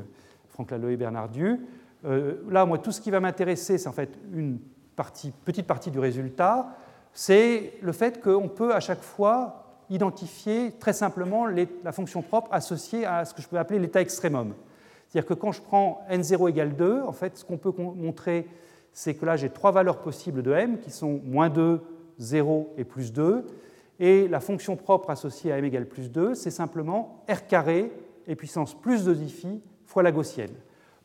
Franck Laloé et Bernard Dieu. là, moi, tout ce qui va m'intéresser, c'est en fait une petite partie du résultat, c'est le fait qu'on peut à chaque fois identifier très simplement la fonction propre associée à ce que je peux appeler l'état extrémum. C'est-à-dire que quand je prends n0 égale 2, en fait, ce qu'on peut montrer, c'est que là, j'ai trois valeurs possibles de m qui sont moins 2, 0 et plus 2. Et la fonction propre associée à m égale plus 2, c'est simplement r carré et puissance plus 2 phi fois la gaussienne.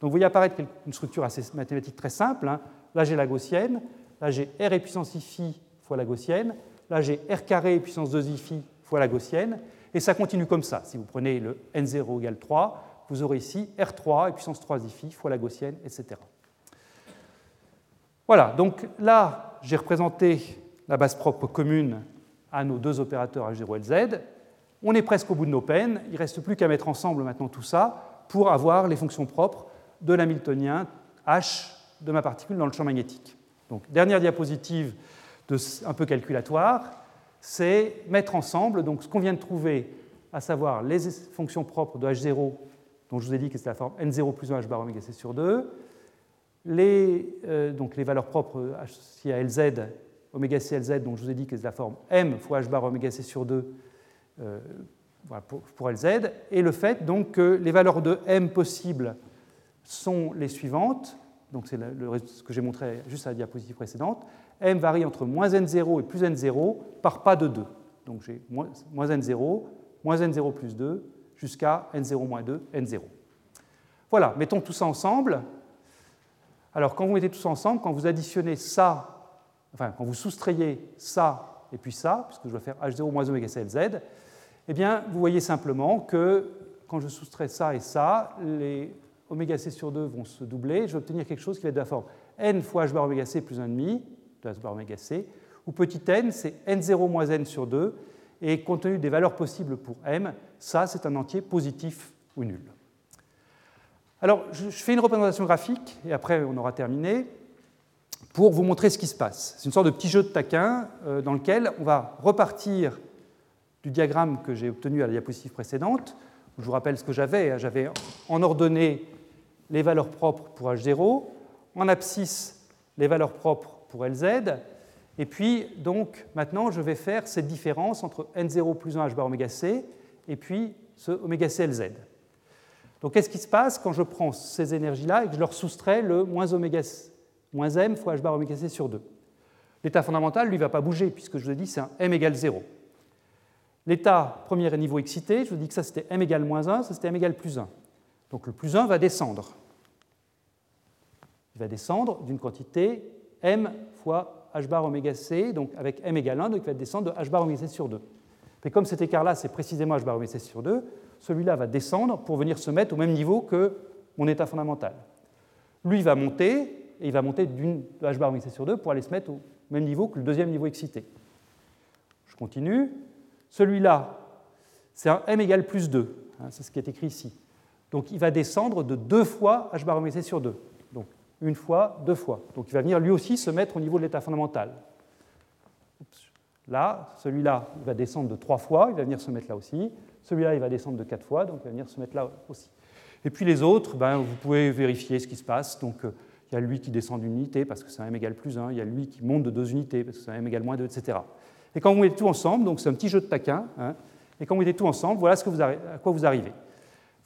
Donc vous voyez apparaître une structure assez mathématique très simple. Hein. Là, j'ai la gaussienne. Là, j'ai r et puissance phi fois la gaussienne. Là, j'ai r carré et puissance 2 phi fois la gaussienne. Et ça continue comme ça. Si vous prenez le n0 égale 3, vous aurez ici R3 et puissance 3 phi fois la gaussienne, etc. Voilà, donc là, j'ai représenté la base propre commune à nos deux opérateurs H0 et Z. On est presque au bout de nos peines. Il ne reste plus qu'à mettre ensemble maintenant tout ça pour avoir les fonctions propres de l'hamiltonien H de ma particule dans le champ magnétique. Donc, dernière diapositive un peu calculatoire, c'est mettre ensemble. Donc, ce qu'on vient de trouver, à savoir les fonctions propres de H0, dont je vous ai dit que c'est la forme N0 plus 1 H bar oméga C sur 2, les, euh, donc les valeurs propres associées à LZ, oméga C LZ, dont je vous ai dit que c'est la forme M fois H bar oméga C sur 2 euh, pour, LZ, et le fait donc que les valeurs de M possibles sont les suivantes, donc c'est ce que j'ai montré juste à la diapositive précédente, M varie entre moins N0 et plus N0 par pas de 2. Donc j'ai moins N0, moins N0 plus 2, jusqu'à N0 moins 2, N0. Voilà, mettons tout ça ensemble. Alors quand vous mettez tout ça ensemble, quand vous additionnez ça, enfin quand vous soustrayez ça et puis ça, puisque je vais faire H0 moins oméga C Z, eh bien vous voyez simplement que quand je soustrais ça et ça, les oméga C sur 2 vont se doubler, je vais obtenir quelque chose qui va être de la forme n fois h bar oméga c plus 1,5 h bar oméga c, où petit n, c'est n0 moins n sur 2, et compte tenu des valeurs possibles pour m, ça, c'est un entier positif ou nul. Alors, je fais une représentation graphique, et après on aura terminé, pour vous montrer ce qui se passe. C'est une sorte de petit jeu de taquin euh, dans lequel on va repartir du diagramme que j'ai obtenu à la diapositive précédente. Je vous rappelle ce que j'avais. Hein. J'avais en ordonnée les valeurs propres pour H0, en abscisse les valeurs propres pour LZ, et puis donc maintenant je vais faire cette différence entre N0 plus 1 H bar oméga C et puis ce oméga C LZ. Donc qu'est-ce qui se passe quand je prends ces énergies-là et que je leur soustrais le moins, oméga, moins m fois h bar oméga c sur 2 L'état fondamental, lui, ne va pas bouger, puisque je vous ai dit c'est un m égale 0. L'état premier niveau excité, je vous dit que ça c'était m égale moins 1, ça c'était m égale plus 1. Donc le plus 1 va descendre. Il va descendre d'une quantité m fois h bar oméga c, donc avec m égale 1, donc il va descendre de h bar oméga c sur 2. Mais comme cet écart-là, c'est précisément h bar oméga c sur 2, celui-là va descendre pour venir se mettre au même niveau que mon état fondamental. Lui va monter, et il va monter d'une h bar oméga c sur 2 pour aller se mettre au même niveau que le deuxième niveau excité. Je continue. Celui-là, c'est un m égale plus 2, hein, c'est ce qui est écrit ici. Donc il va descendre de deux fois h bar oméga c sur 2 une fois, deux fois. Donc il va venir lui aussi se mettre au niveau de l'état fondamental. Là, celui-là, il va descendre de trois fois, il va venir se mettre là aussi. Celui-là, il va descendre de quatre fois, donc il va venir se mettre là aussi. Et puis les autres, ben, vous pouvez vérifier ce qui se passe. Donc euh, il y a lui qui descend d'une unité parce que c'est un m égale plus 1, il y a lui qui monte de deux unités parce que c'est un m égale moins 2, etc. Et quand vous mettez tout ensemble, donc c'est un petit jeu de taquin, hein, et quand vous mettez tout ensemble, voilà ce à quoi vous arrivez.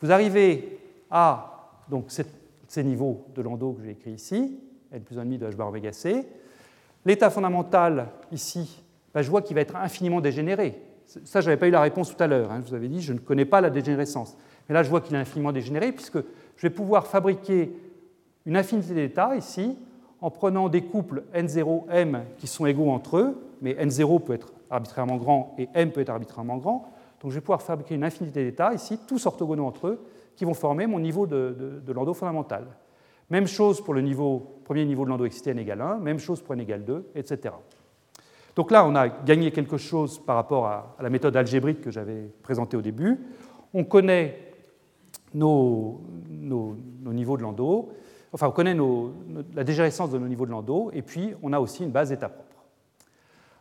Vous arrivez à donc, cette ces niveaux de Landau que j'ai écrit ici, N plus 1,5 de h bar oméga c. L'état fondamental, ici, bah, je vois qu'il va être infiniment dégénéré. Ça, je n'avais pas eu la réponse tout à l'heure. Hein. Je vous avais dit, je ne connais pas la dégénérescence. Mais là, je vois qu'il est infiniment dégénéré, puisque je vais pouvoir fabriquer une infinité d'états ici, en prenant des couples N0, M qui sont égaux entre eux, mais N0 peut être arbitrairement grand et M peut être arbitrairement grand. Donc je vais pouvoir fabriquer une infinité d'états ici, tous orthogonaux entre eux, qui vont former mon niveau de, de, fondamental. Même chose pour le niveau, premier niveau de Landau excité n égale 1, même chose pour n égale 2, etc. Donc là, on a gagné quelque chose par rapport à, la méthode algébrique que j'avais présentée au début. On connaît nos, niveaux de Landau, enfin on connaît la dégénérescence de nos niveaux de Landau, et puis on a aussi une base d'état propre.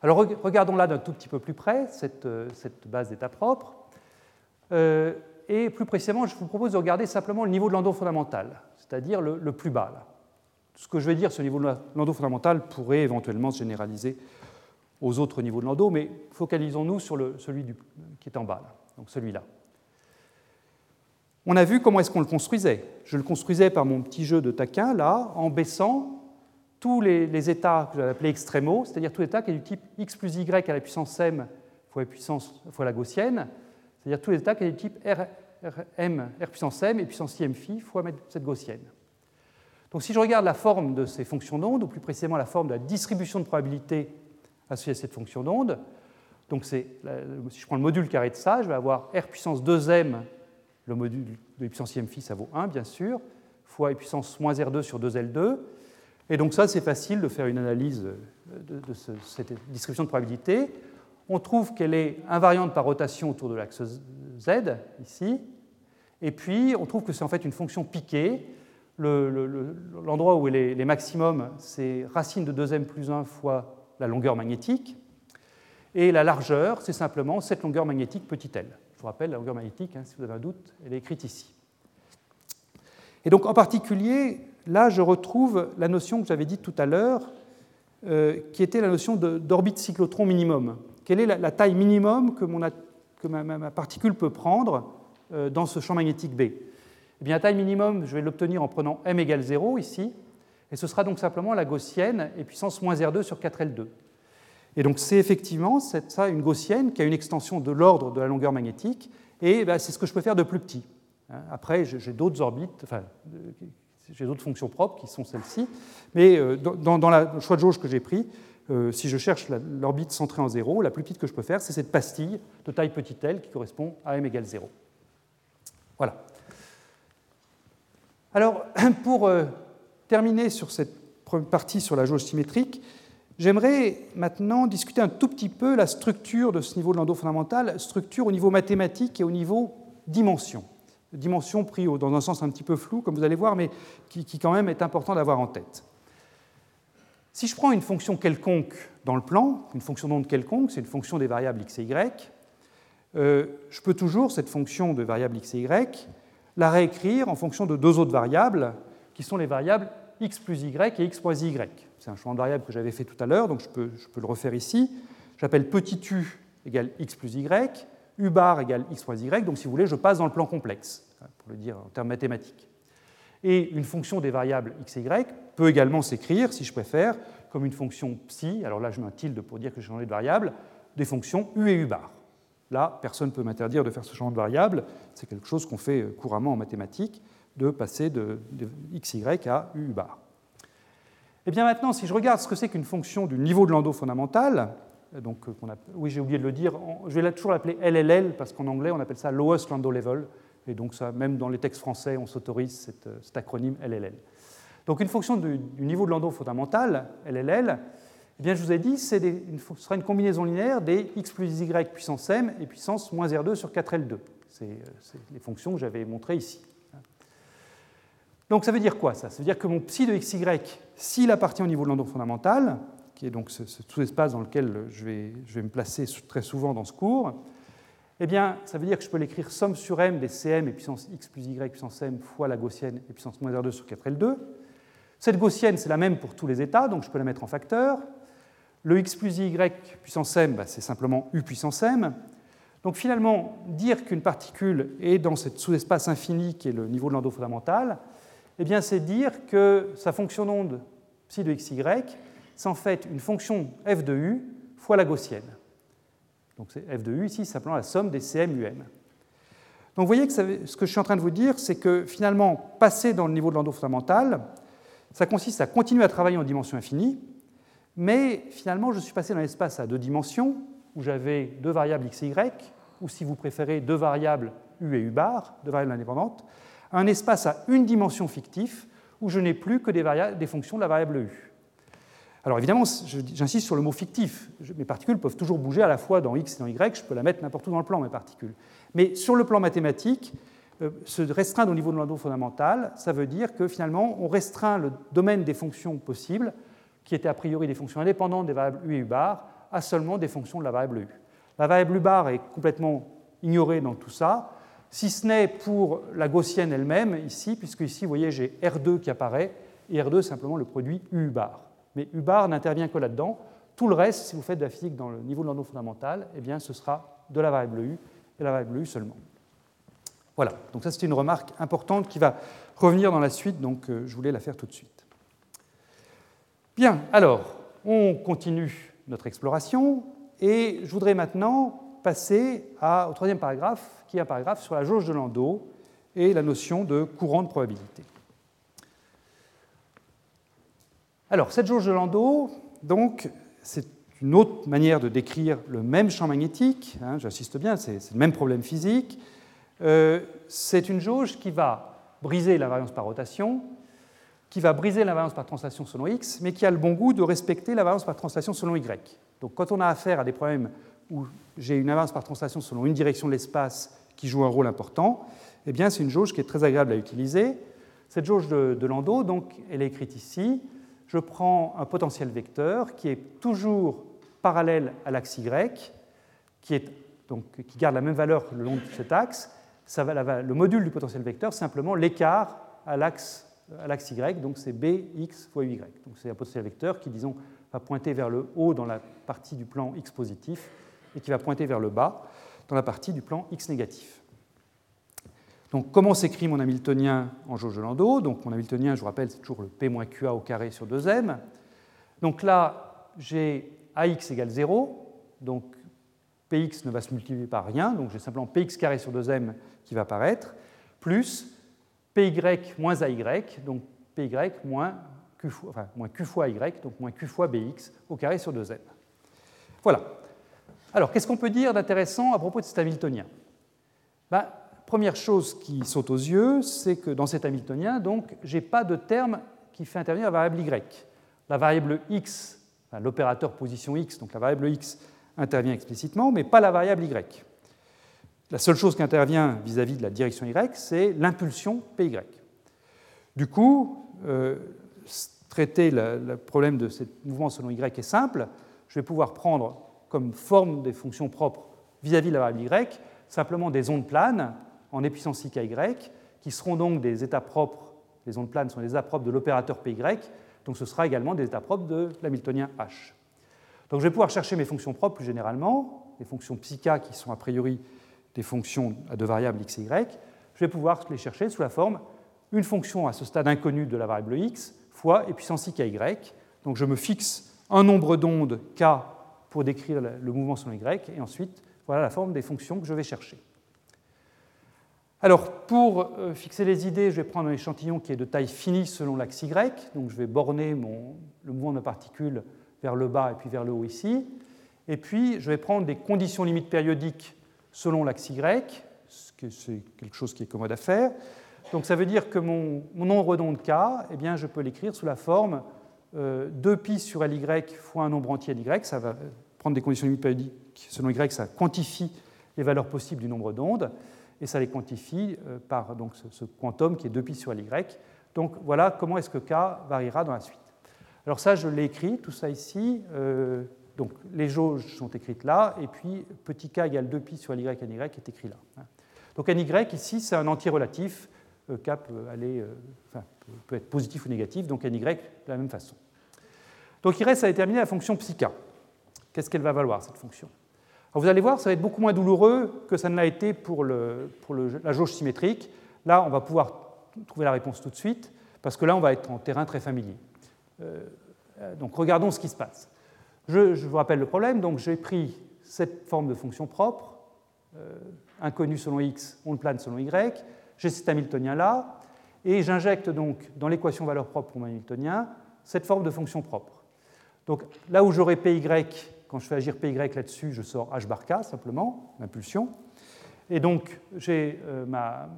Alors regardons là d'un tout petit peu plus près cette, cette base d'état propre. Euh, et plus précisément, je vous propose de regarder simplement le niveau de Landau fondamental. c'est-à-dire le, plus bas. Là. Ce que je vais dire, ce niveau de landau fondamental pourrait éventuellement se généraliser aux autres niveaux de landau, mais focalisons-nous sur celui qui est en bas, donc celui-là. On a vu comment est-ce qu'on le construisait. Je le construisais par mon petit jeu de taquin, là, en baissant tous les, états que j'avais appelés extrémaux, c'est-à-dire tous les états qui est du type x plus y à la puissance m fois la gaussienne, c'est-à-dire tous les états qui est du type r, m, r puissance m et puissance m phi fois cette gaussienne. Donc si je regarde la forme de ces fonctions d'onde, ou plus précisément la forme de la distribution de probabilité associée à cette fonction d'onde, donc si je prends le module carré de ça, je vais avoir r puissance 2m, le module de puissance m phi, ça vaut 1 bien sûr, fois e puissance moins r2 sur 2l2. Et donc ça, c'est facile de faire une analyse de, de cette distribution de probabilité. On trouve qu'elle est invariante par rotation autour de l'axe z, ici. Et puis, on trouve que c'est en fait une fonction piquée l'endroit où elle est les maximums, c'est racine de 2m plus 1 fois la longueur magnétique. Et la largeur, c'est simplement cette longueur magnétique petit l. Je vous rappelle, la longueur magnétique, hein, si vous avez un doute, elle est écrite ici. Et donc en particulier, là, je retrouve la notion que j'avais dite tout à l'heure, euh, qui était la notion d'orbite cyclotron minimum. Quelle est la, taille minimum que, mon, que ma, particule peut prendre euh, dans ce champ magnétique B? Eh bien, la taille minimum, je vais l'obtenir en prenant m égale 0 ici, et ce sera donc simplement la gaussienne et puissance moins R2 sur 4L2. Et donc c'est effectivement ça une gaussienne qui a une extension de l'ordre de la longueur magnétique, et ben, c'est ce que je peux faire de plus petit. Hein, après, j'ai d'autres orbites, enfin, j'ai d'autres fonctions propres qui sont celles-ci, mais euh, dans le choix de jauge que j'ai pris, euh, si je cherche l'orbite centrée en 0, la plus petite que je peux faire, c'est cette pastille de taille petite l qui correspond à m égale 0. Voilà. Alors, <clears throat> pour euh, terminer sur cette partie sur la jauge symétrique, j'aimerais maintenant discuter un tout petit peu la structure de ce niveau de landau fondamental, structure au niveau mathématique et au niveau dimension. Dimension pris dans un sens un petit peu flou, comme vous allez voir, mais qui, quand même est important d'avoir en tête. Si je prends une fonction quelconque dans le plan, une fonction d'onde quelconque, c'est une fonction des variables x et y, euh, je peux toujours, cette fonction de variable x et y, la réécrire en fonction de deux autres variables, qui sont les variables x plus y et x moins y. C'est un changement de variable que j'avais fait tout à l'heure, donc je peux, je peux, le refaire ici. J'appelle petit u égale x plus y, u bar égale x moins y, donc si vous voulez, je passe dans le plan complexe, pour le dire en termes mathématiques. Et une fonction des variables x et y peut également s'écrire, si je préfère, comme une fonction psi, alors là je mets un tilde pour dire que j'ai changé de variable, des fonctions u et u bar. Là, personne ne peut m'interdire de faire ce changement de variable. C'est quelque chose qu'on fait euh, couramment en mathématiques, de passer de, xy à u bar. Et eh bien maintenant, si je regarde ce que c'est qu'une fonction du niveau de Landau fondamental, euh, donc, euh, oui, j'ai oublié de le dire, je vais toujours l'appeler LLL parce qu'en anglais, on appelle ça Lowest Landau Level. Et donc, ça, même dans les textes français, on s'autorise cet, acronyme LLL. Donc, une fonction du, niveau de Landau fondamental, LLL, eh bien, je vous ai dit, ce sera une combinaison linéaire des x plus y puissance m et puissance moins r2 sur 4l2. C'est les fonctions que j'avais montrées ici. Donc ça veut dire quoi ça? Ça veut dire que mon psi de xy, s'il appartient au niveau de l'endroit fondamental, qui est donc ce, sous-espace dans lequel je vais, me placer très souvent dans ce cours, eh bien, ça veut dire que je peux l'écrire somme sur m des cm et puissance x plus y puissance m fois la gaussienne et puissance moins r2 sur 4l2. Cette gaussienne, c'est la même pour tous les états, donc je peux la mettre en facteur. Le x plus y puissance m, bah, c'est simplement u puissance m. Donc finalement, dire qu'une particule est dans ce sous-espace infini qui est le niveau de l'endos fondamental, eh bien c'est dire que sa fonction d'onde psi de xy, c'est en fait une fonction f de u fois la gaussienne. Donc c'est f de u ici, simplement la somme des cm um. Donc vous voyez que ce que je suis en train de vous dire, c'est que finalement, passer dans le niveau de l'endos fondamental, ça consiste à continuer à travailler en dimension infinie, mais finalement, je suis passé dans l'espace à deux dimensions, où j'avais deux variables x et y, ou si vous préférez, deux variables u et u bar, deux variables indépendantes, à un espace à une dimension fictif, où je n'ai plus que des, des, fonctions de la variable u. Alors évidemment, j'insiste sur le mot fictif. mes particules peuvent toujours bouger à la fois dans x et dans y, je peux la mettre n'importe où dans le plan, mes particules. Mais sur le plan mathématique, euh, se restreindre au niveau de l'endos fondamental, ça veut dire que finalement, on restreint le domaine des fonctions possibles qui étaient a priori des fonctions indépendantes des variables u et u bar, à seulement des fonctions de la variable u. La variable u bar est complètement ignorée dans tout ça. si ce n'est pour la gaussienne elle-même, ici, puisque ici, vous voyez, j'ai R2 qui apparaît, et R2 simplement le produit U bar. Mais U bar n'intervient que là-dedans. Tout le reste, si vous faites de la physique dans le niveau de l'ordre fondamental, eh bien, ce sera de la variable U et la variable U seulement. Voilà, donc ça c'est une remarque importante qui va revenir dans la suite, donc euh, je voulais la faire tout de suite. Bien, alors, on continue notre exploration et je voudrais maintenant passer au troisième paragraphe, qui est un paragraphe sur la jauge de Landau et la notion de courant de probabilité. Alors, cette jauge de Landau, donc, c'est une autre manière de décrire le même champ magnétique, hein, j'insiste bien, c'est le même problème physique. Euh, c'est une jauge qui va briser la variance par rotation, qui va briser la variance par translation selon x, mais qui a le bon goût de respecter la variance par translation selon y. Donc quand on a affaire à des problèmes où j'ai une variance par translation selon une direction de l'espace qui joue un rôle important, eh bien c'est une jauge qui est très agréable à utiliser. Cette jauge de, de Landau, donc, elle est écrite ici. Je prends un potentiel vecteur qui est toujours parallèle à l'axe y, qui, garde la même valeur le long de cet axe. Le module du potentiel vecteur, simplement l'écart à l'axe y, donc c'est bx fois uy. Donc c'est un potentiel vecteur qui, disons, va pointer vers le haut dans la partie du plan x positif et qui va pointer vers le bas dans la partie du plan x négatif. Donc, comment s'écrit mon Hamiltonien en jauge de Landau Donc, mon Hamiltonien, je vous rappelle, c'est toujours le P-QA au carré sur 2m. Donc là, j'ai AX égale 0, donc Px ne va se multiplier par rien, donc j'ai simplement Px carré sur 2m qui va apparaître, plus Py moins AY, donc Py moins Q fois, enfin, moins Q fois Y, donc moins Q fois Bx au carré sur 2m. Voilà. Alors, qu'est-ce qu'on peut dire d'intéressant à propos de cet Hamiltonien? Ben, Première chose qui saute aux yeux, c'est que dans cet Hamiltonien, donc, je n'ai pas de terme qui fait intervenir la variable y. La variable x, l'opérateur position x, donc la variable x intervient explicitement, mais pas la variable y. La seule chose qui intervient vis-à-vis de la direction y, c'est l'impulsion py. Du coup, euh, traiter le, problème de ce mouvement selon y est simple. Je vais pouvoir prendre comme forme des fonctions propres vis-à-vis de la variable y simplement des ondes planes en épuissance i y, qui seront donc des états propres, les ondes planes sont des états propres de l'opérateur py, donc ce sera également des états propres de l'hamiltonien h. Donc je vais pouvoir chercher mes fonctions propres plus généralement, les fonctions psica qui sont a priori des fonctions à deux variables x et y, je vais pouvoir les chercher sous la forme une fonction à ce stade inconnu de la variable x fois et puissance i y. Donc je me fixe un nombre d'ondes k pour décrire le mouvement selon y, et ensuite voilà la forme des fonctions que je vais chercher. Alors, pour euh, fixer les idées, je vais prendre un échantillon qui est de taille finie selon l'axe Y. Donc, je vais borner le mouvement de particule vers le bas et puis vers le haut ici. Et puis, je vais prendre des conditions limites périodiques selon l'axe Y, ce que c'est quelque chose qui est commode à faire. Donc, ça veut dire que mon, nombre d'ondes K, eh bien, je peux l'écrire sous la forme 2pi euh, sur Ly fois un nombre entier Y. Ça va prendre des conditions limites périodiques selon Y, ça quantifie les valeurs possibles du nombre d'ondes et ça les quantifie euh, par donc, ce, quantum qui est 2pi sur Ly. Donc voilà comment est-ce que K variera dans la suite. Alors ça, je l'ai écrit, tout ça ici. Euh, donc les jauges sont écrites là, et puis petit k égale 2pi sur ly ny est écrit là. Hein. Donc ny ici, c'est un anti-relatif. Euh, k peut, aller, peut être positif ou négatif, donc ny de la même façon. Donc il reste à déterminer la fonction psi k. Qu'est-ce qu'elle va valoir, cette fonction? Vous allez voir, ça va être beaucoup moins douloureux que ça ne l'a été pour, la jauge symétrique. Là, on va pouvoir trouver la réponse tout de suite, parce que là, on va être en terrain très familier. Euh, donc regardons ce qui se passe. Je, vous rappelle le problème. Donc j'ai pris cette forme de fonction propre, euh, inconnue selon x, onde plane selon y. J'ai cet Hamiltonien là, et j'injecte donc dans l'équation valeur propre pour mon Hamiltonien cette forme de fonction propre. Donc là où j'aurai py quand je fais agir PY là-dessus, je sors H bar K simplement, l'impulsion. Et donc j'ai euh, ma,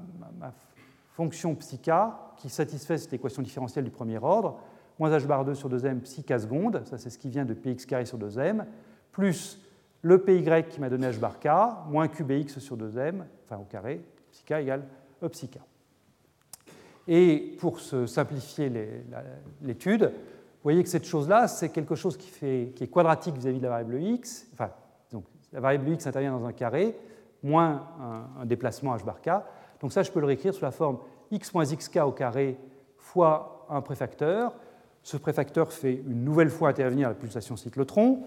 fonction psi K qui satisfait cette équation différentielle du premier ordre, moins H bar 2 sur 2m psi K seconde, ça c'est ce qui vient de Px carré sur 2m, plus le Py qui m'a donné H bar K, moins QBX sur 2m, enfin au carré, psi K égale E psi K. Et pour se simplifier l'étude, vous voyez que cette chose-là, c'est quelque chose qui, est quadratique vis-à-vis de la variable x. Enfin, la variable x intervient dans un carré, moins un, déplacement h bar k. Donc ça, je peux le réécrire sous la forme x moins xk au carré fois un préfacteur. Ce préfacteur fait une nouvelle fois intervenir la pulsation cyclotron,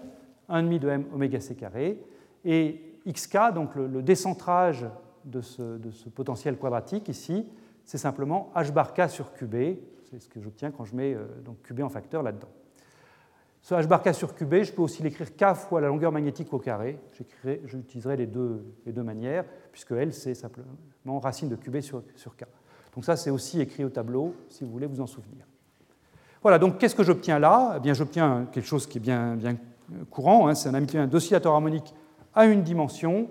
1,5 de m oméga c carré, et xk, donc le, décentrage de ce, de ce, potentiel quadratique ici, c'est simplement h bar k sur qb, c'est ce que j'obtiens quand je mets euh, donc qb en facteur là-dedans. Ce h bar k sur qb, je peux aussi l'écrire k fois la longueur magnétique au carré. J'utiliserai les deux, les deux manières, puisque L, c'est simplement racine de qb sur, sur k. Donc ça, c'est aussi écrit au tableau, si vous voulez vous en souvenir. Voilà, donc qu'est-ce que j'obtiens là? Eh bien, j'obtiens quelque chose qui est bien, bien courant, hein. c'est un Hamiltonien d'oscillateur harmonique à une dimension,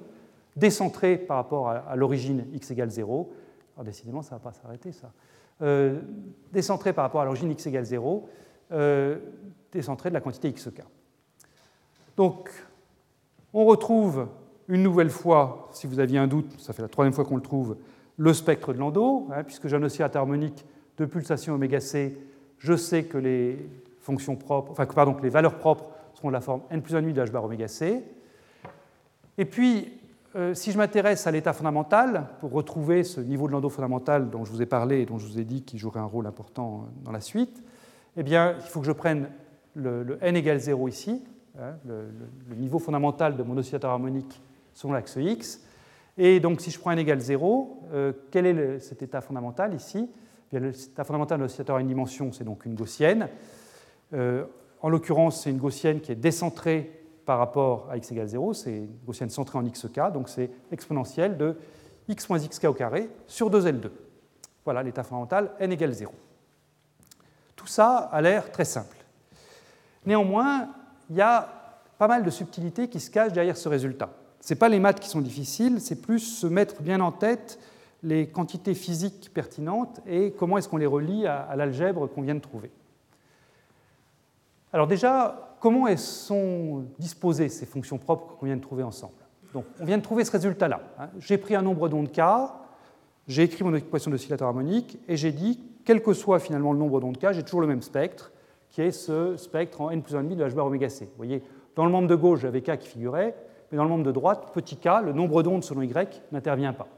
décentré par rapport à, l'origine x égale 0. Alors décidément, ça ne va pas s'arrêter, ça. Euh, décentré par rapport à l'origine x égale 0, euh, décentré de la quantité xk. Donc, on retrouve une nouvelle fois, si vous aviez un doute, ça fait la troisième fois qu'on le trouve, le spectre de Landau, hein, puisque j'ai un oscillateur harmonique de pulsation oméga c, je sais que les fonctions propres, enfin, les valeurs propres seront de la forme n plus 1 de h bar oméga c. Et puis, euh, si je m'intéresse à l'état fondamental, pour retrouver ce niveau de Landau fondamental dont je vous ai parlé et dont je vous ai dit qu'il jouerait un rôle important dans la suite, eh bien, il faut que je prenne le, n égale 0 ici, hein, le, niveau fondamental de mon oscillateur harmonique sur l'axe x. Et donc, si je prends n égale 0, euh, quel est cet état fondamental ici? Eh L'état fondamental de l'oscillateur à une dimension, c'est donc une gaussienne. Euh, en l'occurrence, c'est une gaussienne qui est décentrée par rapport à x égale 0, c'est gaussienne centrée en xk, donc c'est exponentielle de x moins xk au carré sur 2L2. Voilà l'état fondamental n égale 0. Tout ça a l'air très simple. Néanmoins, il y a pas mal de subtilités qui se cachent derrière ce résultat. Ce n'est pas les maths qui sont difficiles, c'est plus se mettre bien en tête les quantités physiques pertinentes et comment est-ce qu'on les relie à, l'algèbre qu'on vient de trouver. Alors déjà, comment sont disposées ces fonctions propres qu'on vient de trouver ensemble Donc, on vient de trouver ce résultat-là. Hein. J'ai pris un nombre d'ondes k, j'ai écrit mon équation d'oscillateur harmonique et j'ai dit, quel que soit finalement le nombre d'ondes k, j'ai toujours le même spectre qui est ce spectre en n plus 1,5 de h bar oméga c. Vous voyez, dans le membre de gauche, j'avais k qui figurait, mais dans le membre de droite, petit k, le nombre d'ondes selon y n'intervient pas.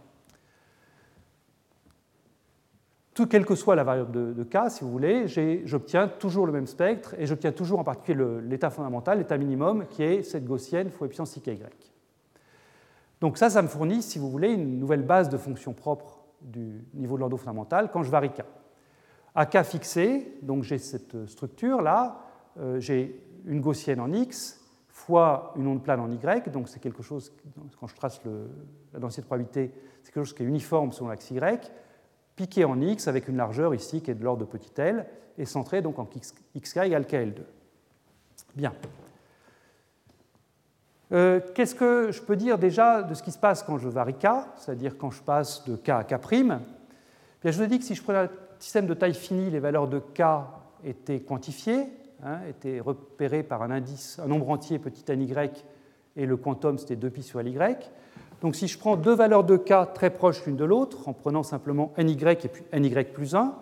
Tout, quelle que soit la variable de, k, si vous voulez, j'obtiens toujours le même spectre et j'obtiens toujours en particulier l'état fondamental, l'état minimum, qui est cette gaussienne fois epsilon c y. Donc ça, ça me fournit, si vous voulez, une nouvelle base de fonctions propres du niveau de Landau fondamental quand je varie k à k fixé, donc j'ai cette structure-là, euh, j'ai une gaussienne en x fois une onde plane en y, donc c'est quelque chose, quand je trace la densité de probabilité, c'est quelque chose qui est uniforme selon l'axe y, piqué en x avec une largeur ici qui est de l'ordre de petit l, et centré donc en xk égale kl2. Bien. Euh, qu'est-ce que je peux dire déjà de ce qui se passe quand je varie k, c'est-à-dire quand je passe de k à k', Je vous ai dit que si je prenais système de taille finie, les valeurs de k étaient quantifiées, hein, étaient repérées par un indice, un nombre entier petit ny, et le quantum c'était 2pi sur ly. Donc si je prends deux valeurs de k très proches l'une de l'autre, en prenant simplement ny et puis ny plus 1,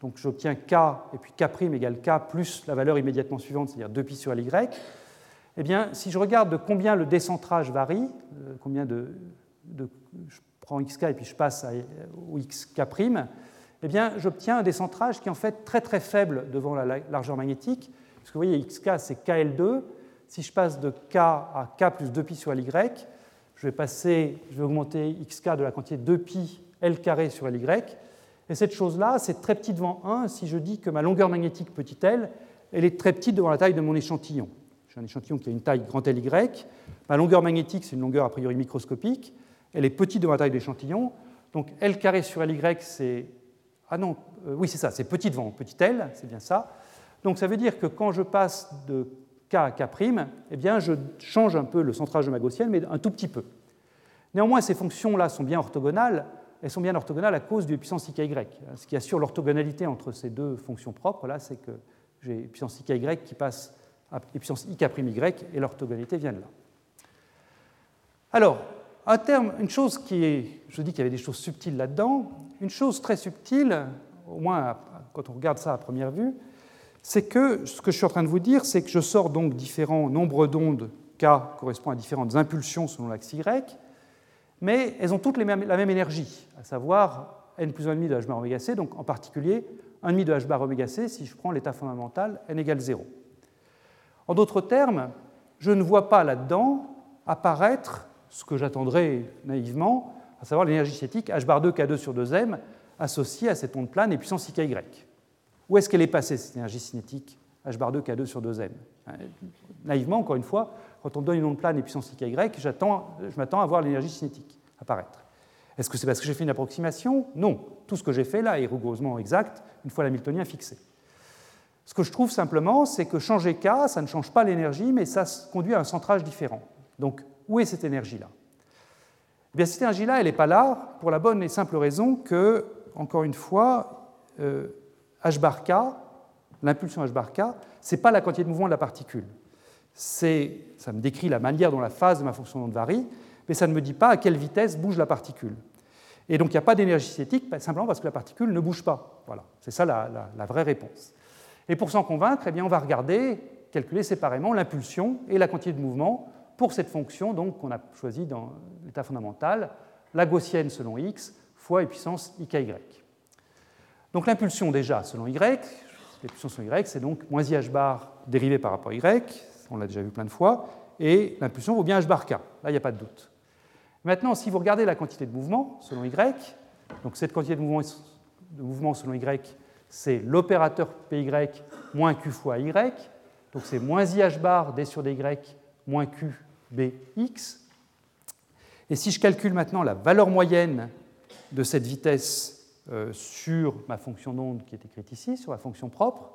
donc j'obtiens k et puis k' égale k plus la valeur immédiatement suivante, c'est-à-dire 2pi sur ly, eh bien, si je regarde de combien le décentrage varie, euh, combien de, je prends xk et puis je passe au xk', eh bien, j'obtiens un décentrage qui est en fait très très faible devant la largeur magnétique. Parce que vous voyez, xk c'est KL2. Si je passe de k à k plus 2pi sur ly, je vais passer, je vais augmenter xk de la quantité 2pi l carré sur ly. Et cette chose-là, c'est très petit devant 1 si je dis que ma longueur magnétique petit l, elle est très petite devant la taille de mon échantillon. J'ai un échantillon qui a une taille grand Ly. Ma longueur magnétique, c'est une longueur a priori microscopique. Elle est petite devant la taille de l'échantillon. Donc L carré sur Ly, c'est ah non, euh, oui, c'est ça, c'est petit devant petit l, c'est bien ça. Donc ça veut dire que quand je passe de k à k', eh bien, je change un peu le centrage de ma gaussienne, mais un tout petit peu. Néanmoins, ces fonctions-là sont bien orthogonales. Elles sont bien orthogonales à cause du puissance ik. Ce qui assure l'orthogonalité entre ces deux fonctions propres, là, c'est que j'ai puissance ik qui passe à puissance ik', et l'orthogonalité vient de là. Alors, un terme, une chose qui est, je dis qu'il y avait des choses subtiles là-dedans, une chose très subtile, au moins quand on regarde ça à première vue, c'est que ce que je suis en train de vous dire, c'est que je sors donc différents nombres d'ondes k correspond à différentes impulsions selon l'axe y, mais elles ont toutes la même énergie, à savoir n plus 1,5 de h bar oméga c, donc en particulier 1,5 de h bar oméga c si je prends l'état fondamental n égale 0. En d'autres termes, je ne vois pas là-dedans apparaître ce que j'attendrais naïvement, à savoir l'énergie cinétique h bar 2 k2 sur 2m associée à cette onde plane et puissance ky. Où est-ce qu'elle est passée, cette énergie cinétique h bar 2 k2 sur 2m Naïvement, encore une fois, quand on donne une onde plane et puissance ky, je m'attends à voir l'énergie cinétique apparaître. Est-ce que c'est parce que j'ai fait une approximation Non. Tout ce que j'ai fait là est rigoureusement exact une fois l'hamiltonien fixé. Ce que je trouve simplement, c'est que changer K, ça ne change pas l'énergie, mais ça conduit à un centrage différent. Donc, où est cette énergie-là eh bien, Cette énergie-là, elle n'est pas là pour la bonne et simple raison que, encore une fois, euh, h bar k, l'impulsion h bar k, ce n'est pas la quantité de mouvement de la particule. Ça me décrit la manière dont la phase de ma fonction varie, mais ça ne me dit pas à quelle vitesse bouge la particule. Et donc il n'y a pas d'énergie cinétique, simplement parce que la particule ne bouge pas. Voilà, c'est ça la, vraie réponse. Et pour s'en convaincre, eh bien, on va regarder, calculer séparément l'impulsion et la quantité de mouvement pour cette fonction qu'on a choisie dans l'état fondamental, la gaussienne selon x fois e puissance ky. Donc l'impulsion déjà selon y, l'impulsion selon y, c'est donc moins ih bar dérivé par rapport à y, on l'a déjà vu plein de fois, et l'impulsion vaut bien h bar k. Là, il n'y a pas de doute. Maintenant, si vous regardez la quantité de mouvement selon y, donc cette quantité de mouvement, selon y, c'est l'opérateur py moins q fois y, donc c'est moins ih bar d sur dy moins q bx. Et si je calcule maintenant la valeur moyenne de cette vitesse sur ma fonction d'onde qui est écrite ici, sur la fonction propre,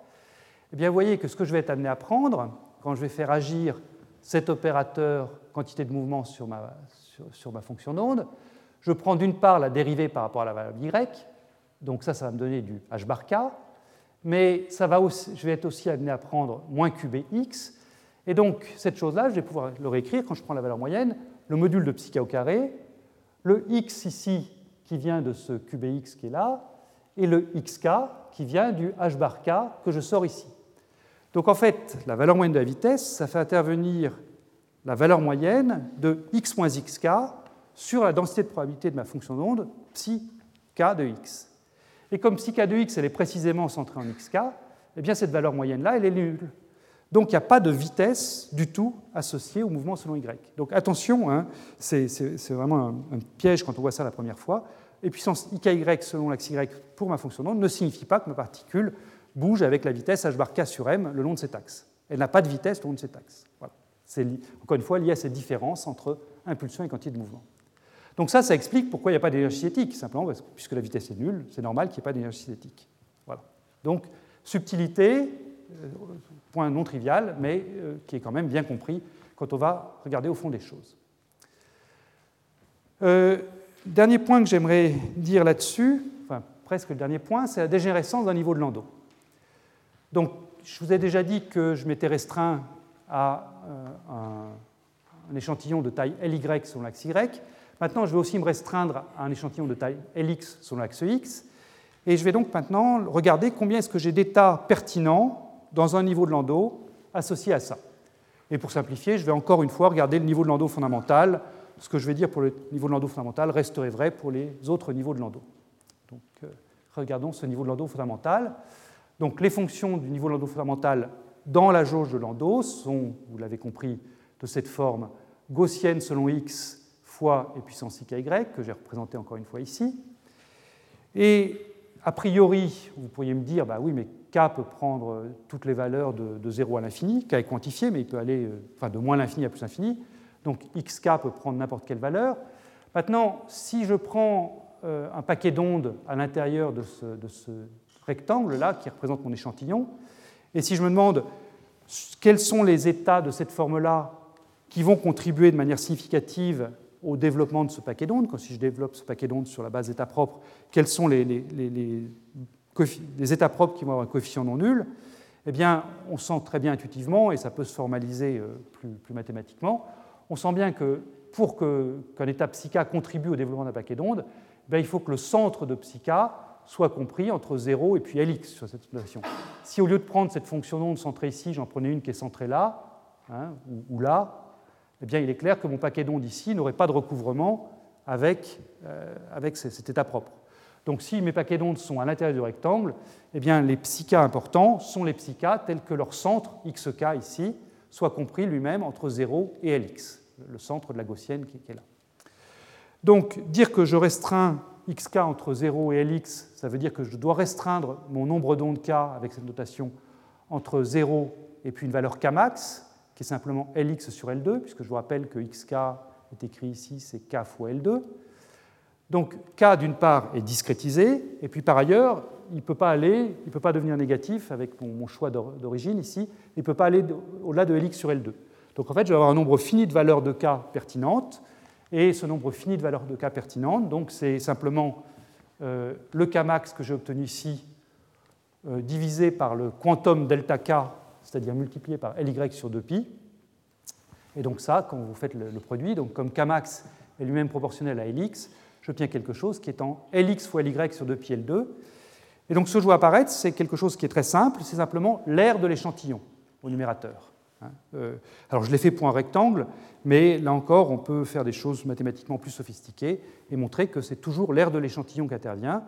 eh bien vous voyez que ce que je vais être amené à prendre, quand je vais faire agir cet opérateur quantité de mouvement sur ma, sur, ma fonction d'onde. Je prends d'une part la dérivée par rapport à la valeur y, donc ça, ça va me donner du h bar k, mais ça va aussi, je vais être aussi amené à prendre moins qbx, et donc cette chose-là, je vais pouvoir le réécrire quand je prends la valeur moyenne, le module de psi au carré, le x ici qui vient de ce qbx qui est là, et le xk qui vient du h bar k que je sors ici. Donc en fait, la valeur moyenne de la vitesse, ça fait intervenir la valeur moyenne de x moins xk sur la densité de probabilité de ma fonction d'onde, psi k de x. Et comme psi k de x elle est précisément centrée en xk, eh bien cette valeur moyenne-là, elle est nulle. Donc il n'y a pas de vitesse du tout associée au mouvement selon y. Donc attention, hein, c'est vraiment un, piège quand on voit ça la première fois. Et puissance ky selon l'axe y pour ma fonction d'onde ne signifie pas que ma particule bouge avec la vitesse h bar k sur m le long de cet axe. Elle n'a pas de vitesse le long de cet axe. C'est encore une fois lié à cette différence entre impulsion et quantité de mouvement. Donc ça, ça explique pourquoi il n'y a pas d'énergie cinétique, simplement puisque la vitesse est nulle, c'est normal qu'il n'y ait pas d'énergie cinétique. Voilà. Donc subtilité, euh, point non trivial, mais euh, qui est quand même bien compris quand on va regarder au fond des choses. Euh, dernier point que j'aimerais dire là-dessus, enfin presque le dernier point, c'est la dégénérescence d'un niveau de Landau. Donc je vous ai déjà dit que je m'étais restreint à euh, un, échantillon de taille Ly sur l'axe Y. Maintenant, je vais aussi me restreindre à un échantillon de taille Lx sur l'axe X. Et je vais donc maintenant regarder combien est-ce que j'ai d'états pertinents dans un niveau de Landau associé à ça. Et pour simplifier, je vais encore une fois regarder le niveau de Landau fondamental. Ce que je vais dire pour le niveau de Landau fondamental resterait vrai pour les autres niveaux de Landau. Donc, euh, regardons ce niveau de Landau fondamental. Donc, les fonctions du niveau de Landau fondamental dans la jauge de Landau sont, vous l'avez compris, de cette forme gaussienne selon x fois et puissance que j'ai représenté encore une fois ici. Et a priori, vous pourriez me dire, bah oui, mais k peut prendre toutes les valeurs de, 0 à l'infini, k est quantifié, mais il peut aller euh, enfin, de moins l'infini à plus l'infini, donc xk peut prendre n'importe quelle valeur. Maintenant, si je prends euh, un paquet d'ondes à l'intérieur de ce, de ce rectangle-là, qui représente mon échantillon, et si je me demande quels sont les états de cette forme-là qui vont contribuer de manière significative au développement de ce paquet d'ondes, quand si je développe ce paquet d'ondes sur la base d'états propres, quels sont les, états propres qui vont avoir un coefficient non nul, eh bien, on sent très bien intuitivement, et ça peut se formaliser euh, plus, mathématiquement, on sent bien que pour qu'un état psica contribue au développement d'un paquet d'ondes, eh il faut que le centre de psica soit compris entre 0 et puis Lx sur cette notation. Si au lieu de prendre cette fonction d'onde centrée ici, j'en prenais une qui est centrée là, hein, ou, là, eh bien il est clair que mon paquet d'ondes ici n'aurait pas de recouvrement avec, avec cet état propre. Donc si mes paquets d'ondes sont à l'intérieur du rectangle, eh bien, les psi importants sont les psi tels que leur centre, xk ici, soit compris lui-même entre 0 et Lx, le centre de la gaussienne qui est là. Donc dire que je restreins xk entre 0 et Lx, ça veut dire que je dois restreindre mon nombre d'ondes k avec cette notation entre 0 et puis une valeur k qui est simplement Lx sur L2, puisque je vous rappelle que xk est écrit ici, c'est k fois L2. Donc k, d'une part, est discrétisé, et puis par ailleurs, il ne peut pas aller, il peut pas devenir négatif avec mon, choix d'origine ici, il ne peut pas aller au-delà de Lx sur L2. Donc en fait, je vais avoir un nombre fini de valeurs de k pertinentes, et ce nombre fini de valeurs de k pertinentes, donc c'est simplement euh, le k max que j'ai obtenu ici, euh, divisé par le quantum delta k, c'est-à-dire multiplié par Ly sur 2pi. Et donc ça, quand vous faites le, produit, donc comme k max est lui-même proportionnel à Lx, j'obtiens quelque chose qui est en Lx fois Ly sur 2pi L2. Et donc ce que je vois apparaître, c'est quelque chose qui est très simple, c'est simplement l'aire de l'échantillon au numérateur. Hein. Euh, alors je l'ai fait pour un rectangle, mais là encore, on peut faire des choses mathématiquement plus sophistiquées et montrer que c'est toujours l'aire de l'échantillon qui intervient,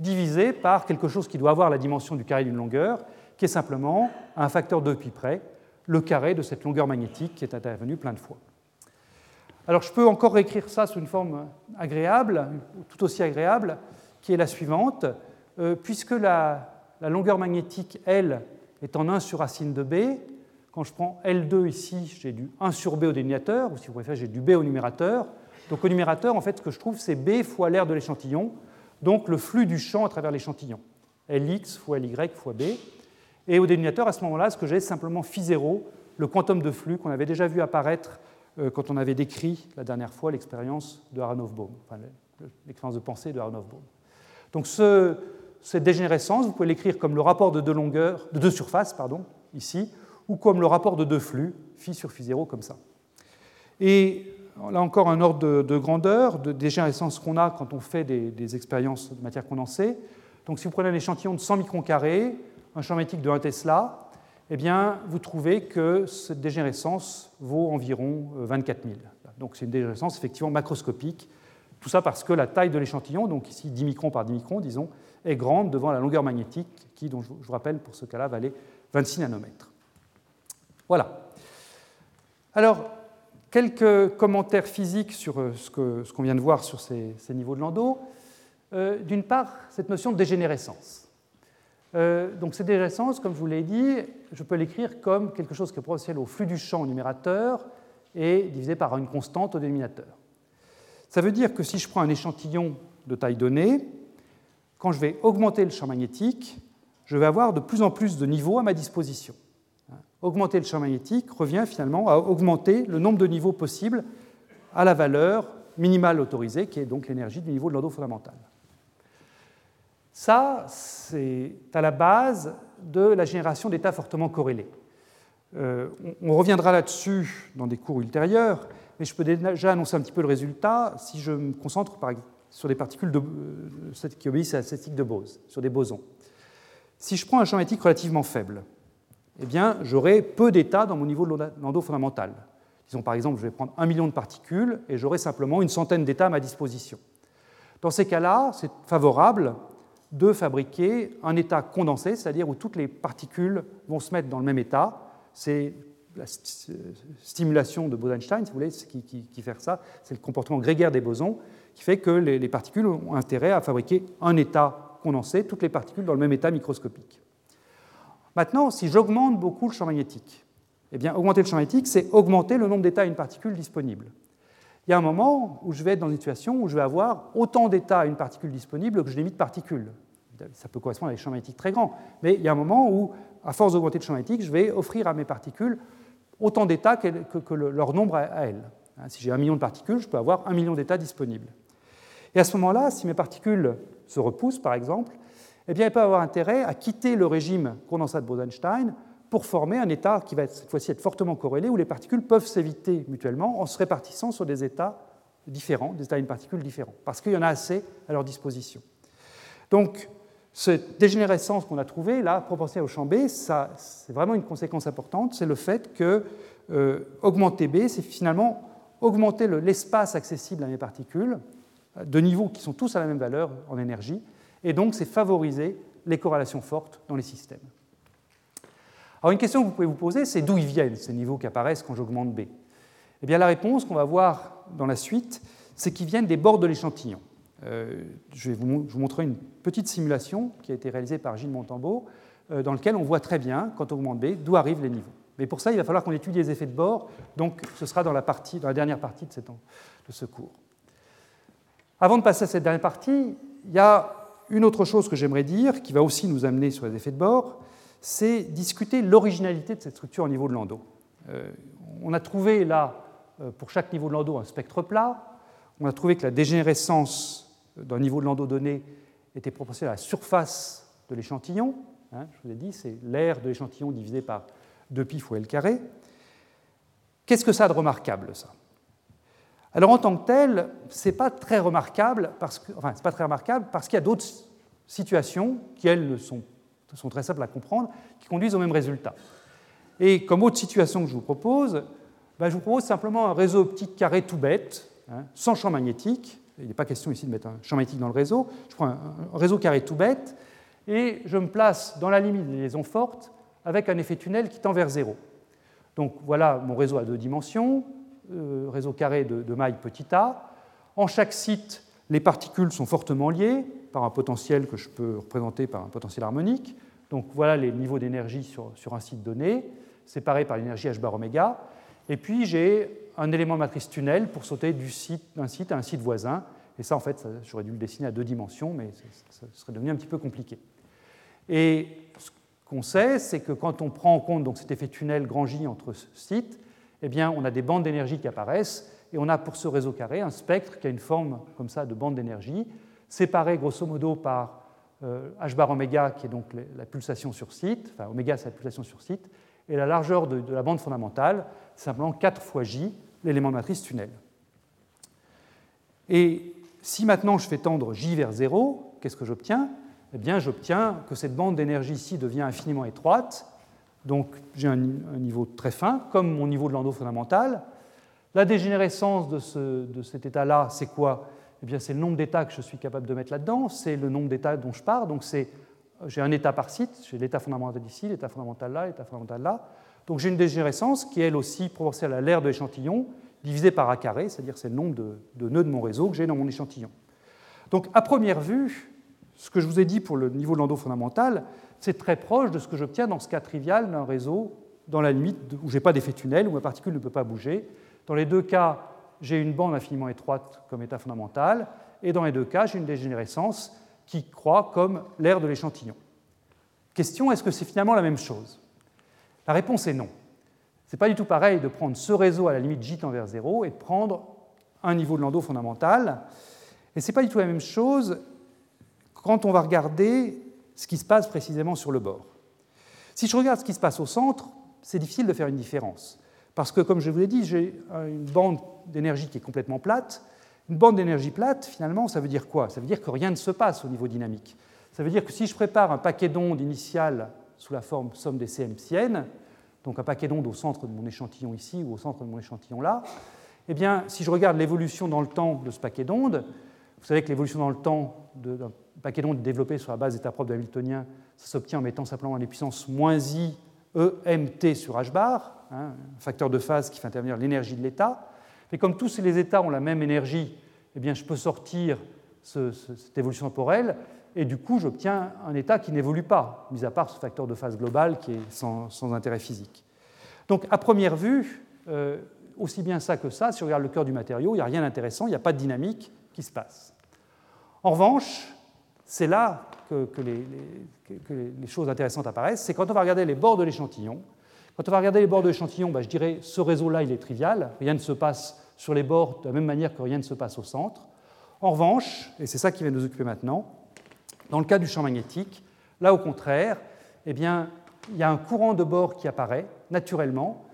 divisé par quelque chose qui doit avoir la dimension du carré d'une longueur, qui est simplement un facteur 2 pi près, le carré de cette longueur magnétique qui est intervenue plein de fois. Alors je peux encore réécrire ça sous une forme agréable, tout aussi agréable, qui est la suivante. Euh, puisque la, longueur magnétique L est en 1 sur racine de B, quand je prends L2 ici, j'ai du 1 sur B au dénominateur, ou si vous préférez, j'ai du B au numérateur. Donc au numérateur, en fait, ce que je trouve, c'est B fois l'aire de l'échantillon, donc le flux du champ à travers l'échantillon. Lx fois Ly fois B. Et au dénominateur, à ce moment-là, ce que j'ai, c'est simplement phi0, le quantum de flux qu'on avait déjà vu apparaître euh, quand on avait décrit la dernière fois l'expérience de Aharonov-Bohm, enfin, l'expérience de pensée de Aharonov-Bohm. Donc cette dégénérescence, vous pouvez l'écrire comme le rapport de deux longueurs, de deux surfaces, pardon, ici, ou comme le rapport de deux flux, phi sur phi 0, comme ça. Et là encore un ordre de, grandeur, de dégénérescence qu'on a quand on fait des, des, expériences de matière condensée. Donc si vous prenez un échantillon de 100 microns carrés, un champ magnétique de 1 Tesla, eh vous trouvez que cette dégénérescence vaut environ 24 euh, 000. Donc c'est une dégénérescence effectivement macroscopique. Tout ça parce que la taille de l'échantillon, donc ici 10 microns par 10 microns, disons, est grande devant la longueur magnétique qui, je vous rappelle, pour ce cas-là, valait 26 nanomètres. Voilà. Alors, quelques commentaires physiques sur euh, ce qu'on ce vient de voir sur ces, niveaux de Landau. Euh, d'une part, cette notion de dégénérescence. Euh, donc cette dégénérescence, comme je vous l'ai dit, je peux l'écrire comme quelque chose qui est proportionnel au flux du champ au numérateur et divisé par une constante au dénominateur. Ça veut dire que si je prends un échantillon de taille donnée, quand je vais augmenter le champ magnétique, je vais avoir de plus en plus de niveaux à ma disposition. Augmenter le champ magnétique revient finalement à augmenter le nombre de niveaux possibles à la valeur minimale autorisée, qui est donc l'énergie du niveau de Landau fondamental. Ça, c'est à la base de la génération d'états fortement corrélés. Euh, on reviendra là-dessus dans des cours ultérieurs, mais je peux déjà annoncer un petit peu le résultat si je me concentre par sur des particules euh, qui obéissent à la statistique de Bose, sur des bosons. Si je prends un champ magnétique relativement faible, eh bien, j'aurai peu d'états dans mon niveau de Landau fondamental. Disons par exemple, je vais prendre un million de particules et j'aurai simplement une centaine d'états à ma disposition. Dans ces cas-là, c'est favorable de fabriquer un état condensé, c'est-à-dire où toutes les particules vont se mettre dans le même état. C'est la stimulation de Bose-Einstein, si vous voulez, qui, fait ça. C'est le comportement grégaire des bosons qui fait que les, particules ont intérêt à fabriquer un état condensé, toutes les particules dans le même état microscopique. Maintenant, si j'augmente beaucoup le champ magnétique, eh bien, augmenter le champ magnétique, c'est augmenter le nombre d'états à une particule disponible il y a un moment où je vais être dans une situation où je vais avoir autant d'états à une particule disponible que je de particules. Ça peut correspondre à des champs magnétiques très grands, mais il y a un moment où, à force d'augmenter le champ magnétique, je vais offrir à mes particules autant d'états que, leur nombre à, elles. Hein, si j'ai un million de particules, je peux avoir un million d'états disponibles. Et à ce moment-là, si mes particules se repoussent, par exemple, eh bien, elles peuvent avoir intérêt à quitter le régime condensat de Bose-Einstein pour former un état qui va cette fois-ci être fortement corrélé, où les particules peuvent s'éviter mutuellement en se répartissant sur des états différents, des états d'une particule différents, parce qu'il y en a assez à leur disposition. Donc, cette dégénérescence qu'on a trouvée, là, proportionnelle au champ B, c'est vraiment une conséquence importante, c'est le fait que euh, augmenter B, c'est finalement augmenter l'espace accessible à mes particules, de niveaux qui sont tous à la même valeur en énergie, et donc c'est favoriser les corrélations fortes dans les systèmes. Alors une question que vous pouvez vous poser, c'est d'où ils viennent ces niveaux qui apparaissent quand j'augmente B? Eh bien la réponse qu'on va voir dans la suite, c'est qu'ils viennent des bords de l'échantillon. Euh, je vais vous, montrer une petite simulation qui a été réalisée par Gilles Montambeau, euh, dans laquelle on voit très bien, quand on augmente B, d'où arrivent les niveaux. Mais pour ça, il va falloir qu'on étudie les effets de bord, donc ce sera dans la, dernière partie de ce cours. Avant de passer à cette dernière partie, il y a une autre chose que j'aimerais dire, qui va aussi nous amener sur les effets de bord, c'est discuter l'originalité de cette structure au niveau de Landau. Euh, on a trouvé là, pour chaque niveau de Landau, un spectre plat. On a trouvé que la dégénérescence d'un niveau de Landau donné était proportionnel à la surface de l'échantillon. Hein, je vous ai dit, c'est l'aire de l'échantillon divisé par 2pi fois L carré. Qu'est-ce que ça a de remarquable, ça? Alors, en tant que tel, ce n'est pas très remarquable, parce pas très remarquable parce qu'il y a d'autres situations qui, elles, sont, sont très simples à comprendre, qui conduisent au même résultat. Et comme autre situation que je vous propose, ben, je vous propose simplement un réseau optique carré tout bête, hein, sans champ magnétique, il n'est pas question ici de mettre un champ magnétique dans le réseau. Je prends un, réseau carré tout bête et je me place dans la limite des liaisons fortes avec un effet tunnel qui tend vers zéro. Donc voilà mon réseau à deux dimensions, euh, réseau carré de, de, maille petit a. En chaque site, les particules sont fortement liées par un potentiel que je peux représenter par un potentiel harmonique. Donc voilà les niveaux d'énergie sur, sur, un site donné, séparés par l'énergie h bar oméga. Et puis j'ai un élément de matrice tunnel pour sauter d'un site, site à un site voisin. Et ça, en fait, j'aurais dû le dessiner à deux dimensions, mais ça, serait devenu un petit peu compliqué. Et ce qu'on sait, c'est que quand on prend en compte donc, cet effet tunnel grand J entre sites, eh bien, on a des bandes d'énergie qui apparaissent, et on a pour ce réseau carré un spectre qui a une forme comme ça de bande d'énergie, séparé grosso modo par euh, h bar oméga, qui est donc la pulsation sur site, enfin oméga c'est la pulsation sur site, et la largeur de, de la bande fondamentale, c'est simplement 4 fois J, l'élément de matrice tunnel. Et si maintenant je fais tendre J vers 0, qu'est-ce que j'obtiens? Eh bien, j'obtiens que cette bande d'énergie ici devient infiniment étroite, donc j'ai un, niveau très fin, comme mon niveau de Landau fondamental. La dégénérescence de, ce, de cet état-là, c'est quoi? Eh c'est le nombre d'états que je suis capable de mettre là-dedans, c'est le nombre d'états dont je pars, donc j'ai un état par site, j'ai l'état fondamental ici, l'état fondamental là, l'état fondamental là. Donc j'ai une dégénérescence qui est elle aussi proportionnelle à l'aire de l'échantillon, divisée par A carré, c'est-à-dire c'est le nombre de, nœuds de mon réseau que j'ai dans mon échantillon. Donc à première vue, ce que je vous ai dit pour le niveau de Landau fondamental, c'est très proche de ce que j'obtiens dans ce cas trivial d'un réseau dans la limite où je n'ai pas d'effet tunnel, où ma particule ne peut pas bouger. Dans les deux cas, j'ai une bande infiniment étroite comme état fondamental, et dans les deux cas, j'ai une dégénérescence qui croît comme l'aire de l'échantillon. Question, est-ce que c'est finalement la même chose? La réponse est non. Ce n'est pas du tout pareil de prendre ce réseau à la limite J tend vers 0 et de prendre un niveau de Landau fondamental. Et ce n'est pas du tout la même chose quand on va regarder ce qui se passe précisément sur le bord. Si je regarde ce qui se passe au centre, c'est difficile de faire une différence. Parce que, comme je vous l'ai dit, j'ai une bande d'énergie qui est complètement plate. Une bande d'énergie plate, finalement, ça veut dire quoi? Ça veut dire que rien ne se passe au niveau dynamique. Ça veut dire que si je prépare un paquet d'ondes initiales sous la forme somme des CM donc un paquet d'ondes au centre de mon échantillon ici ou au centre de mon échantillon là, eh bien, si je regarde l'évolution dans le temps de ce paquet d'ondes, vous savez que l'évolution dans le temps d'un paquet d'ondes développé sur la base d'état propre de Hamiltonien, ça s'obtient en mettant simplement les puissances moins i EMT sur h bar, hein, un facteur de phase qui fait intervenir l'énergie de l'état. Mais comme tous les états ont la même énergie, eh bien, je peux sortir cette évolution temporelle et du coup j'obtiens un état qui n'évolue pas, mis à part ce facteur de phase global qui est sans, intérêt physique. Donc à première vue, euh, aussi bien ça que ça, si on regarde le cœur du matériau, il n'y a rien d'intéressant, il n'y a pas de dynamique qui se passe. En revanche, c'est là que, les, choses intéressantes apparaissent, c'est quand on va regarder les bords de l'échantillon. Quand on va regarder les bords de l'échantillon, bah, je dirais ce réseau-là, il est trivial, rien ne se passe sur les bords de la même manière que rien ne se passe au centre. En revanche, et c'est ça qui va nous occuper maintenant, dans le cas du champ magnétique, là au contraire, eh il y a un courant de bord qui apparaît naturellement.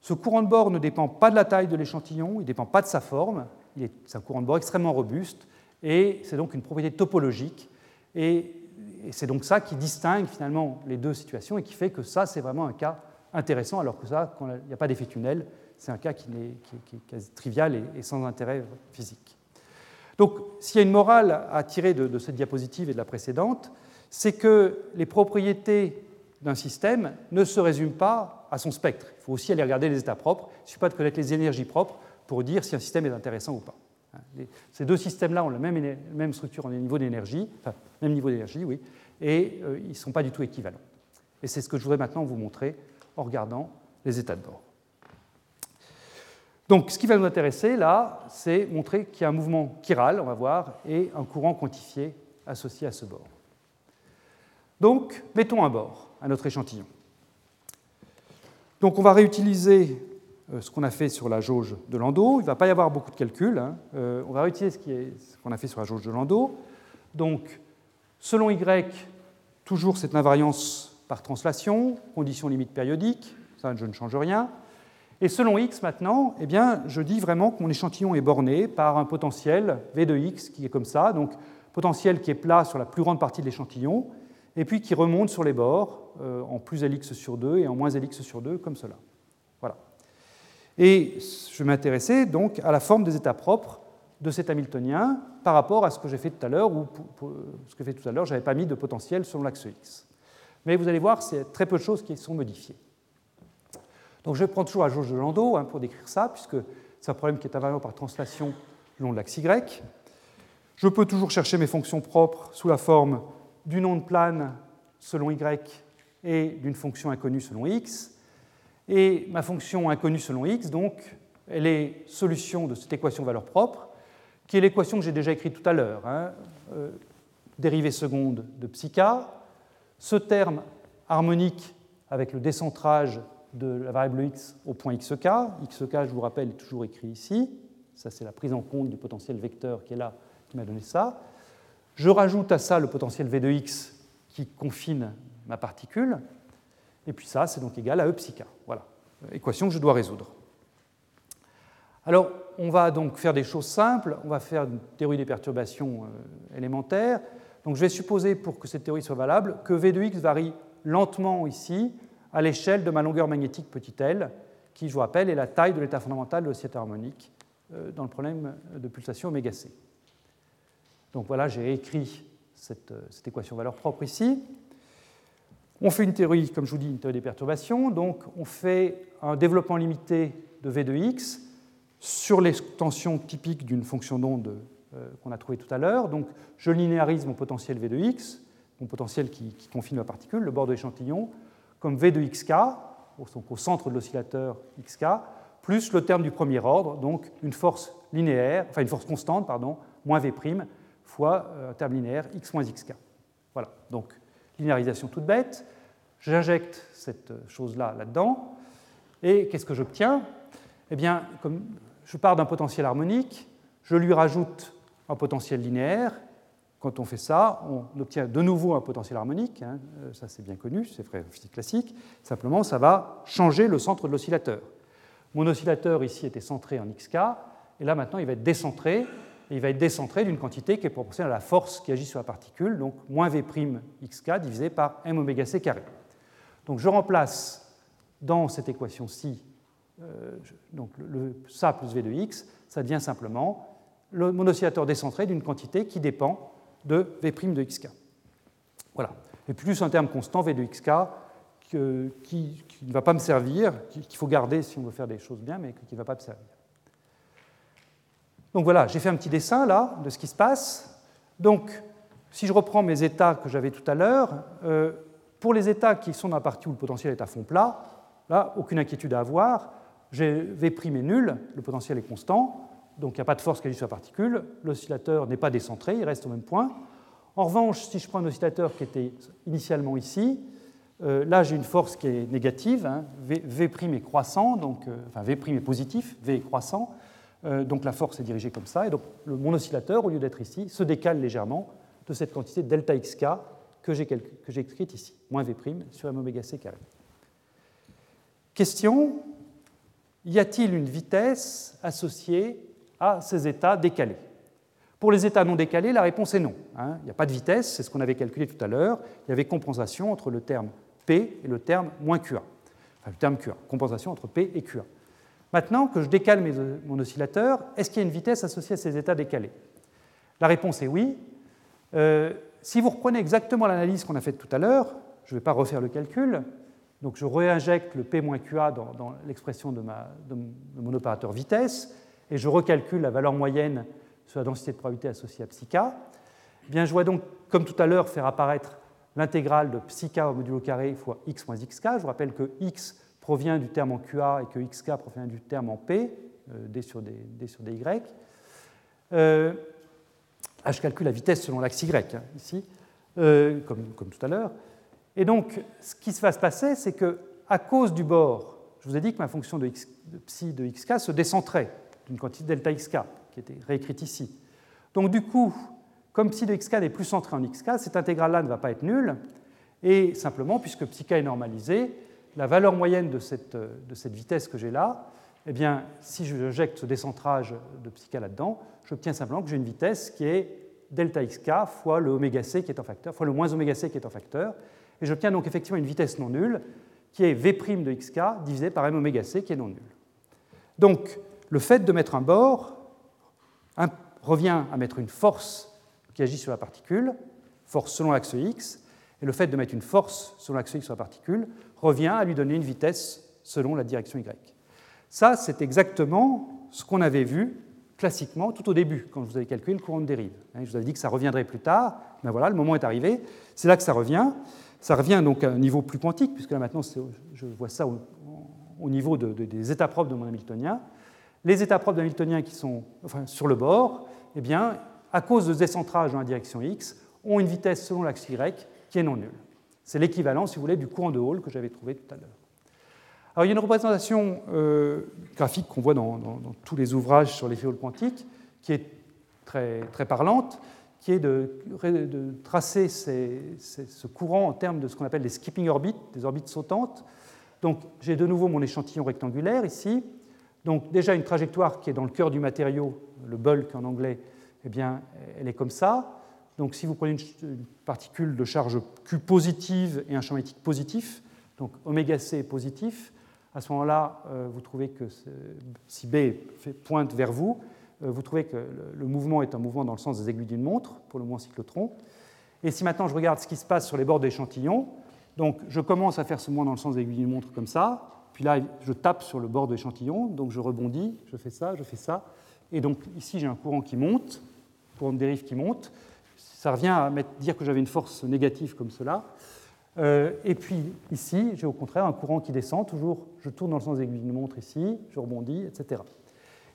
Ce courant de bord ne dépend pas de la taille de l'échantillon, il ne dépend pas de sa forme, c'est un courant de bord extrêmement robuste, et c'est donc une propriété topologique. Et, c'est donc ça qui distingue finalement les deux situations et qui fait que ça, c'est vraiment un cas intéressant, alors que ça, il n'y a pas d'effet tunnel, c'est un cas qui est, quasi trivial et sans intérêt physique. Donc, s'il y a une morale à tirer de, cette diapositive et de la précédente, c'est que les propriétés d'un système ne se résument pas à son spectre. Il faut aussi aller regarder les états propres. Il ne suffit pas de connaître les énergies propres pour dire si un système est intéressant ou pas. Ces deux systèmes-là ont la même, même structure en niveau d'énergie, enfin, même niveau d'énergie, oui, et euh, ils ne sont pas du tout équivalents. Et c'est ce que je voudrais maintenant vous montrer en regardant les états de bord. Donc, ce qui va nous intéresser là, c'est montrer qu'il y a un mouvement chiral, on va voir, et un courant quantifié associé à ce bord. Donc, mettons un bord à notre échantillon. Donc, on va réutiliser euh, ce qu'on a fait sur la jauge de Landau. Il ne va pas y avoir beaucoup de calculs. Hein. Euh, on va réutiliser ce qu'on a fait sur la jauge de Landau. Donc, selon Y, toujours cette invariance par translation, condition limite périodique, ça je ne change rien. Et selon x maintenant, eh bien, je dis vraiment que mon échantillon est borné par un potentiel v de x qui est comme ça, donc potentiel qui est plat sur la plus grande partie de l'échantillon, et puis qui remonte sur les bords euh, en plus Lx sur 2 et en moins Lx sur 2, comme cela. Voilà. Et je m'intéressais donc à la forme des états propres de cet Hamiltonien par rapport à ce que j'ai fait tout à l'heure, ou ce que j'ai fait tout à l'heure, je n'avais pas mis de potentiel selon l'axe x. Mais vous allez voir, c'est très peu de choses qui sont modifiées. Donc je prends toujours la jauge de Landau hein, pour décrire ça, puisque c'est un problème qui est invariant par translation le long de l'axe y. Je peux toujours chercher mes fonctions propres sous la forme d'une onde plane selon y et d'une fonction inconnue selon x. Et ma fonction inconnue selon x, donc, elle est solution de cette équation valeur propre, qui est l'équation que j'ai déjà écrite tout à l'heure. Hein, euh, dérivée seconde de psi k, ce terme harmonique avec le décentrage de la variable x au point xk. xk, je vous rappelle, est toujours écrit ici. Ça, c'est la prise en compte du potentiel vecteur qui est là, qui m'a donné ça. Je rajoute à ça le potentiel v de x qui confine ma particule. Et puis ça, c'est donc égal à e. Voilà, équation que je dois résoudre. Alors, on va donc faire des choses simples. On va faire une théorie des perturbations euh, élémentaires. Donc, je vais supposer, pour que cette théorie soit valable, que v de x varie lentement ici à l'échelle de ma longueur magnétique petit l, qui, je vous rappelle, est la taille de l'état fondamental de l'oscillateur harmonique euh, dans le problème de pulsation oméga c. Donc voilà, j'ai écrit cette, euh, cette, équation valeur propre ici. On fait une théorie, comme je vous dis, une théorie des perturbations. Donc on fait un développement limité de V de x sur l'extension typique d'une fonction d'onde qu'on a trouvée tout à l'heure. Donc je linéarise mon potentiel V de x, mon potentiel qui, confine ma particule, le bord de l'échantillon, comme V de xk, au centre de l'oscillateur xk, plus le terme du premier ordre, donc une force linéaire, enfin une force constante, pardon, moins V' fois euh, un terme linéaire x moins xk. Voilà, donc linéarisation toute bête. J'injecte cette chose-là là-dedans, et qu'est-ce que j'obtiens? Eh bien, comme je pars d'un potentiel harmonique, je lui rajoute un potentiel linéaire, quand on fait ça, on obtient de nouveau un potentiel harmonique, hein, euh, ça c'est bien connu, c'est vrai physique classique, simplement ça va changer le centre de l'oscillateur. Mon oscillateur ici était centré en xk, et là maintenant il va être décentré, et il va être décentré d'une quantité qui est proportionnelle à la force qui agit sur la particule, donc moins v' xk divisé par m oméga c carré. Donc je remplace dans cette équation-ci euh, le, ça plus v de x, ça devient simplement mon oscillateur décentré d'une quantité qui dépend de V' de xk. Voilà. Et plus un terme constant, V de xk, qui, ne va pas me servir, qu'il faut garder si on veut faire des choses bien, mais qui ne va pas me servir. Donc voilà, j'ai fait un petit dessin là de ce qui se passe. Donc, si je reprends mes états que j'avais tout à l'heure, euh, pour les états qui sont dans la partie où le potentiel est à fond plat, là, aucune inquiétude à avoir. J'ai V' est nul, le potentiel est constant donc il n'y a pas de force qui agit sur la particule, l'oscillateur n'est pas décentré, il reste au même point. En revanche, si je prends un oscillateur qui était initialement ici, euh, là j'ai une force qui est négative, hein, v', est croissant, donc, euh, enfin V' est positif, V est croissant, euh, donc la force est dirigée comme ça, et donc mon oscillateur, au lieu d'être ici, se décale légèrement de cette quantité delta xk que j'ai, écrite ici, moins V' sur m oméga carré. Question, y a-t-il une vitesse associée à ces états décalés. Pour les états non décalés, la réponse est non. Hein. Il n'y a pas de vitesse, c'est ce qu'on avait calculé tout à l'heure. Il y avait compensation entre le terme P et le terme moins QA. Enfin, le terme QA, compensation entre P et QA. Maintenant que je décale mon oscillateur, est-ce qu'il y a une vitesse associée à ces états décalés? La réponse est oui. Euh, si vous reprenez exactement l'analyse qu'on a faite tout à l'heure, je ne vais pas refaire le calcul, donc je réinjecte le P-QA dans, dans l'expression de, mon opérateur vitesse, et je recalcule la valeur moyenne sur la densité de probabilité associée à psi k. Eh bien, je vois donc, comme tout à l'heure, faire apparaître l'intégrale de psi k au modulo carré fois x moins xk. Je vous rappelle que x provient du terme en QA et que xk provient du terme en P, euh, d, sur d, dy. Euh, je calcule la vitesse selon l'axe y, hein, ici, euh, comme, tout à l'heure. Et donc, ce qui va se passer, c'est que à cause du bord, je vous ai dit que ma fonction de, x, de psi de xk se décentrait d'une quantité delta xk, qui était réécrite ici. Donc, du coup, comme psi de xk n'est plus centré en xk, cette intégrale-là ne va pas être nulle, et simplement, puisque psi k est normalisé, la valeur moyenne de cette, de cette vitesse que j'ai là, eh bien, si je jette ce décentrage de psi k là-dedans, j'obtiens simplement que j'ai une vitesse qui est delta xk fois le oméga c qui est en facteur, fois le moins oméga c qui est en facteur, et j'obtiens donc effectivement une vitesse non nulle qui est v' de xk divisé par m oméga c qui est non nulle. Donc, le fait de mettre un bord revient à mettre une force qui agit sur la particule, force selon l'axe x, et le fait de mettre une force selon l'axe x sur la particule revient à lui donner une vitesse selon la direction y. Ça, c'est exactement ce qu'on avait vu classiquement tout au début, quand je vous avais calculé le courant de dérive. Hein, je vous avais dit que ça reviendrait plus tard, mais voilà, le moment est arrivé, c'est là que ça revient. Ça revient donc à un niveau plus quantique, puisque là maintenant, je vois ça au, niveau des états propres de mon Hamiltonien. Les états propres de Hamiltonien qui sont sur le bord, eh bien, à cause de décentrage dans la direction x, ont une vitesse selon l'axe y qui est non nulle. C'est l'équivalent, si vous voulez, du courant de Hall que j'avais trouvé tout à l'heure. Alors, il y a une représentation euh, graphique qu'on voit dans, tous les ouvrages sur l'effet Hall quantique, qui est très, très parlante, qui est de, tracer ce courant en termes de ce qu'on appelle des skipping orbits, des orbites sautantes. Donc, j'ai de nouveau mon échantillon rectangulaire ici. Donc, déjà une trajectoire qui est dans le cœur du matériau, le bulk en anglais, eh bien, elle est comme ça. Donc si vous prenez une particule de charge Q positive et un champ magnétique positif, donc oméga C est positif, à ce moment-là, euh, vous trouvez que si B pointe vers vous, euh, vous trouvez que le mouvement est un mouvement dans le sens des aiguilles d'une montre pour le moins cyclotron. Et si maintenant je regarde ce qui se passe sur les bords de donc je commence à faire ce mouvement dans le sens des aiguilles d'une montre comme ça, puis là je tape sur le bord de l'échantillon, donc je rebondis, je fais ça, je fais ça, et donc ici j'ai un courant qui monte, courant de dérive qui monte, ça revient à dire que j'avais une force négative comme cela. Euh, et puis ici, j'ai au contraire un courant qui descend, toujours je tourne dans le sens aiguille d'une montre ici, je rebondis, etc.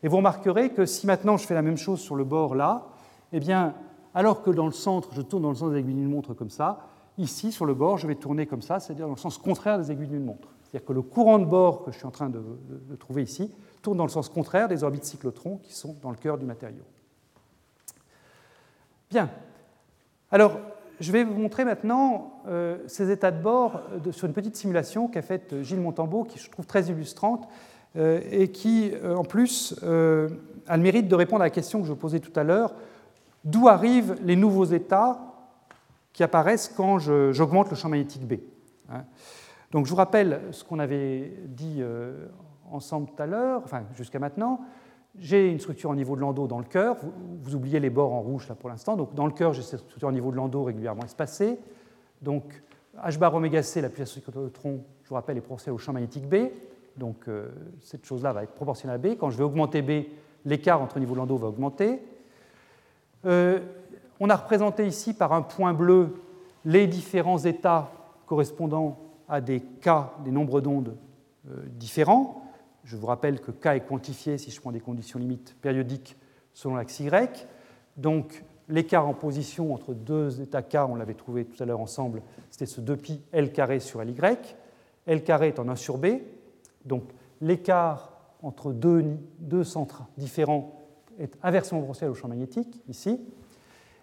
Et vous remarquerez que si maintenant je fais la même chose sur le bord là, eh bien, alors que dans le centre, je tourne dans le sens des aiguilles d'une montre comme ça, ici, sur le bord, je vais tourner comme ça, c'est-à-dire dans le sens contraire des aiguilles d'une montre. C'est-à-dire que le courant de bord que je suis en train de, trouver ici tourne dans le sens contraire des orbites cyclotrons qui sont dans le cœur du matériau. Bien, alors, je vais vous montrer maintenant euh, ces états de bord euh, sur une petite simulation qu'a faite euh, Gilles Montambeau, qui je trouve très illustrante et qui, en plus, a le mérite de répondre à la question que je posais tout à l'heure d'où arrivent les nouveaux états qui apparaissent quand j'augmente le champ magnétique B. Hein? Donc, je vous rappelle ce qu'on avait dit ensemble tout à l'heure, enfin jusqu'à maintenant. J'ai une structure en niveau de Landau dans le cœur. Vous, oubliez les bords en rouge là pour l'instant. Donc dans le cœur, j'ai cette structure en niveau de Landau régulièrement espacée. Donc H bar oméga c, la puissance du neutron, je vous rappelle, est proportionnelle au champ magnétique B. Donc euh, cette chose-là va être proportionnelle à B. Quand je vais augmenter B, l'écart entre niveau de Landau va augmenter. Euh, on a représenté ici par un point bleu les différents états correspondant à des cas, des nombres d'ondes euh, différents. Je vous rappelle que K est quantifié si je prends des conditions limites périodiques selon l'axe Y. Donc l'écart en position entre deux états K, on l'avait trouvé tout à l'heure ensemble, c'était ce 2pi L sur. L carré est en 1 sur B. Donc l'écart entre deux, deux centres différents est inversement proportionnel au champ magnétique, ici.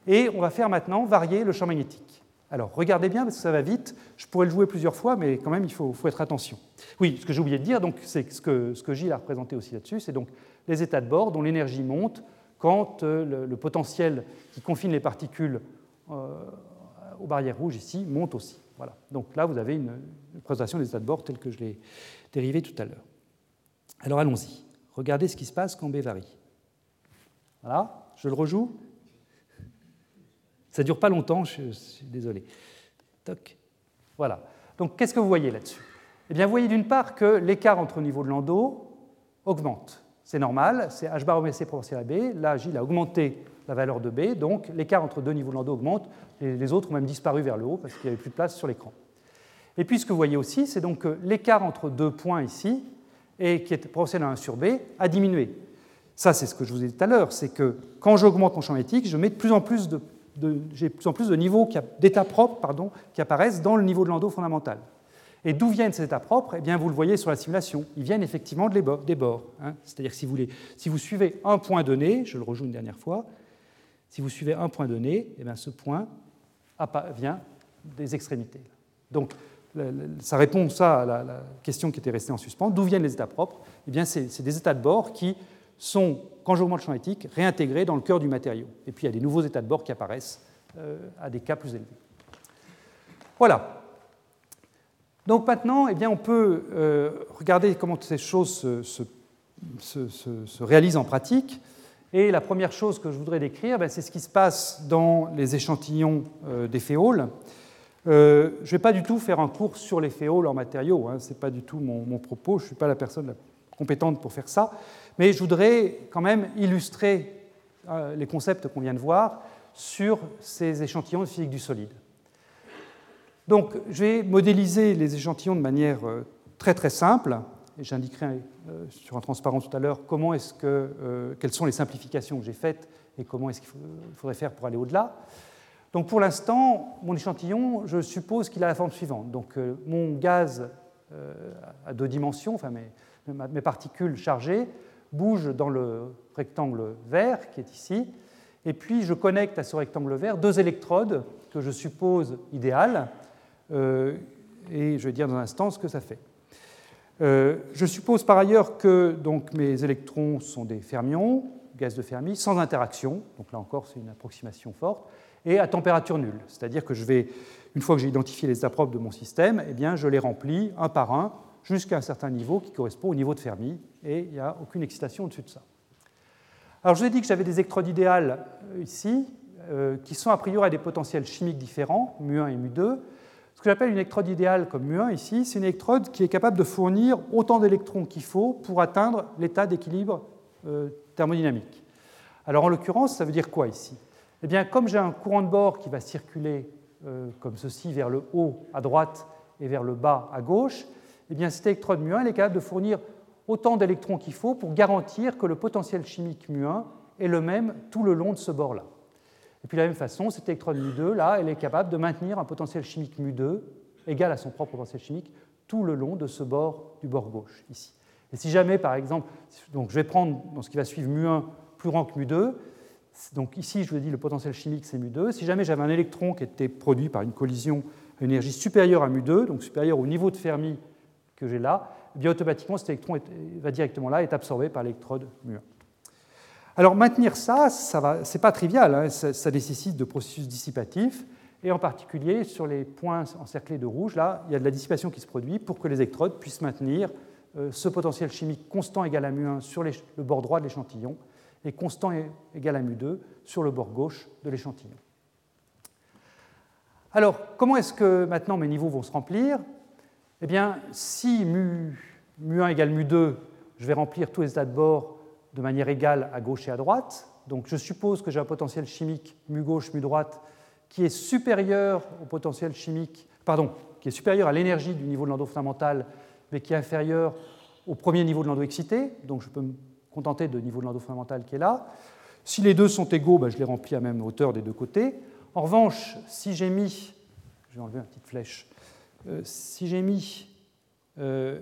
Et on va faire maintenant varier le champ magnétique. Alors, regardez bien parce que ça va vite. Je pourrais le jouer plusieurs fois, mais quand même, il faut, être attention. Oui, ce que j'ai oublié de dire, c'est ce que, ce que Gilles a représenté aussi là-dessus, c'est donc les états de bord dont l'énergie monte quand euh, le, potentiel qui confine les particules euh, aux barrières rouges ici monte aussi. Voilà. Donc là, vous avez une, présentation des états de bord tels que je l'ai dérivé tout à l'heure. Alors allons-y. Regardez ce qui se passe quand B varie. Voilà, je le rejoue Ça ne dure pas longtemps, je, suis désolé. Toc. Voilà. Donc qu'est-ce que vous voyez là-dessus? Eh bien, vous voyez d'une part que l'écart entre le niveau de Landau augmente. C'est normal, c'est h bar omega proportionnel à B. Là, J a augmenté la valeur de B, donc l'écart entre deux niveaux de Landau augmente, les autres ont même disparu vers le haut parce qu'il n'y avait plus de place sur l'écran. Et puis ce que vous voyez aussi, c'est donc que l'écart entre deux points ici, et qui est proportionnel à 1 sur B, a diminué. Ça, c'est ce que je vous ai dit tout à l'heure, c'est que quand j'augmente mon champ magnétique, je mets de plus en plus de, j'ai de plus en plus de niveaux, d'états propres qui apparaissent dans le niveau de Landau fondamental. Et d'où viennent ces états propres? Eh bien, vous le voyez sur la simulation. Ils viennent effectivement des bords. Hein. C'est-à-dire si vous, si vous, suivez un point donné, je le rejoue une dernière fois, si vous suivez un point donné, eh bien, ce point vient des extrémités. Donc, ça répond ça à la, question qui était restée en suspens. D'où viennent les états propres? Eh bien, c'est des états de bord qui sont, quand j'augmente le champ éthique, réintégrés dans le cœur du matériau. Et puis, il y a des nouveaux états de bord qui apparaissent euh, à des cas plus élevés. Voilà. Donc maintenant, eh bien, on peut euh, regarder comment ces choses se, réalisent en pratique. Et la première chose que je voudrais décrire, ben, c'est ce qui se passe dans les échantillons euh, des. Euh, je ne vais pas du tout faire un cours sur les féoles en matériaux, hein, ce n'est pas du tout mon, propos, je ne suis pas la personne compétente pour faire ça, mais je voudrais quand même illustrer les concepts qu'on vient de voir sur ces échantillons de physique du solide. Donc, je vais modéliser les échantillons de manière euh, très très simple, j'indiquerai euh, sur un transparent tout à l'heure comment est-ce que, euh, quelles sont les simplifications que j'ai faites et comment est-ce qu'il faudrait faire pour aller au-delà. Donc, pour l'instant, mon échantillon, je suppose qu'il a la forme suivante. Donc, mon gaz à deux dimensions, enfin mes particules chargées, bougent dans le rectangle vert qui est ici, et puis je connecte à ce rectangle vert deux électrodes que je suppose idéales euh, et je vais dire dans un instant ce que ça fait. Euh, je suppose par ailleurs que donc, mes électrons sont des fermions, gaz de Fermi, sans interaction, donc là encore c'est une approximation forte, et à température nulle. C'est-à-dire que je vais, une fois que j'ai identifié les états de mon système, eh bien, je les remplis un par un jusqu'à un certain niveau qui correspond au niveau de Fermi, et il n'y a aucune excitation au-dessus de ça. Alors je vous ai dit que j'avais des électrodes idéales euh, ici, qui sont a priori à des potentiels chimiques différents, mu1 et mu2, que j'appelle une électrode idéale comme mu1 ici, c'est une électrode qui est capable de fournir autant d'électrons qu'il faut pour atteindre l'état d'équilibre euh, thermodynamique. Alors en l'occurrence, ça veut dire quoi ici? Eh bien, comme j'ai un courant de bord qui va circuler euh, comme ceci vers le haut à droite et vers le bas à gauche, eh bien cette électrode mu1 est capable de fournir autant d'électrons qu'il faut pour garantir que le potentiel chimique mu1 est le même tout le long de ce bord-là. Et puis de la même façon, cette électrode mu2, là, elle est capable de maintenir un potentiel chimique mu2 égal à son propre potentiel chimique tout le long de ce bord du bord gauche, ici. Et si jamais, par exemple, donc je vais prendre dans ce qui va suivre mu1 plus grand que mu2, donc ici, je vous ai dit, le potentiel chimique, c'est mu2. Si jamais j'avais un électron qui était produit par une collision à une énergie supérieure à mu2, donc supérieure au niveau de Fermi que j'ai là, bien automatiquement, cet électron va directement là, est absorbé par l'électrode mu1. Alors maintenir ça, ce n'est pas trivial, hein, ça, nécessite de processus dissipatifs, et en particulier sur les points encerclés de rouge, là, il y a de la dissipation qui se produit pour que les électrodes puissent maintenir euh, ce potentiel chimique constant égal à mu1 sur le bord droit de l'échantillon et constant égal à mu2 sur le bord gauche de l'échantillon. Alors, comment est-ce que maintenant mes niveaux vont se remplir? Eh bien, si mu, mu1 égale mu2, je vais remplir tous les états de bord de manière égale à gauche et à droite. Donc je suppose que j'ai un potentiel chimique mu gauche, mu droite qui est supérieur au potentiel chimique, pardon, qui est supérieur à l'énergie du niveau de l'endo fondamental, mais qui est inférieur au premier niveau de l'endo excité. Donc je peux me contenter de niveau de l'endo fondamental qui est là. Si les deux sont égaux, ben, je les remplis à même hauteur des deux côtés. En revanche, si j'ai mis, je vais enlever une petite flèche, si j'ai mis euh,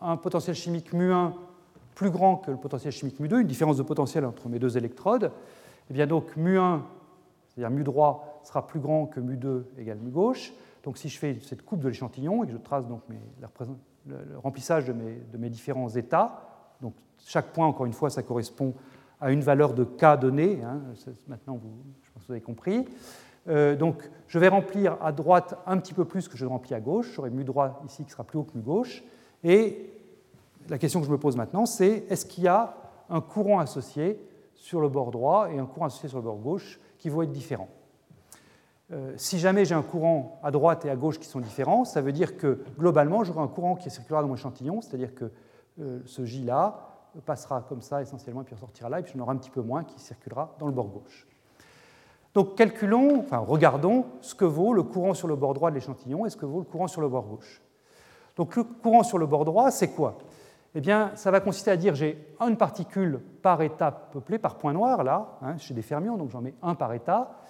un potentiel chimique mu1 plus grand que le potentiel chimique mu2, une différence de potentiel entre mes deux électrodes, eh bien donc mu1, c'est-à-dire mu droit, sera plus grand que mu2 égale mu gauche. Donc si je fais cette coupe de l'échantillon et que je trace donc le, remplissage de mes, différents états, donc chaque point, encore une fois, ça correspond à une valeur de k donnée, hein, maintenant je pense que vous avez compris. Euh, donc je vais remplir à droite un petit peu plus que je remplis à gauche, j'aurai mu droit ici qui sera plus haut que mu gauche, et la question que je me pose maintenant, c'est est-ce qu'il y a un courant associé sur le bord droit et un courant associé sur le bord gauche qui vont être différents euh, si jamais j'ai un courant à droite et à gauche qui sont différents, ça veut dire que globalement, j'aurai un courant qui circulera dans mon échantillon, c'est-à-dire que euh, ce J-là passera comme ça essentiellement, et puis ressortira là, et puis j'en aurai un petit peu moins qui circulera dans le bord gauche. Donc calculons, enfin regardons ce que vaut le courant sur le bord droit de l'échantillon et ce que vaut le courant sur le bord gauche. Donc le courant sur le bord droit, c'est quoi? Eh bien, ça va consister à dire j'ai une particule par état peuplée par point noir, là, hein, chez des fermions, donc j'en mets un par état.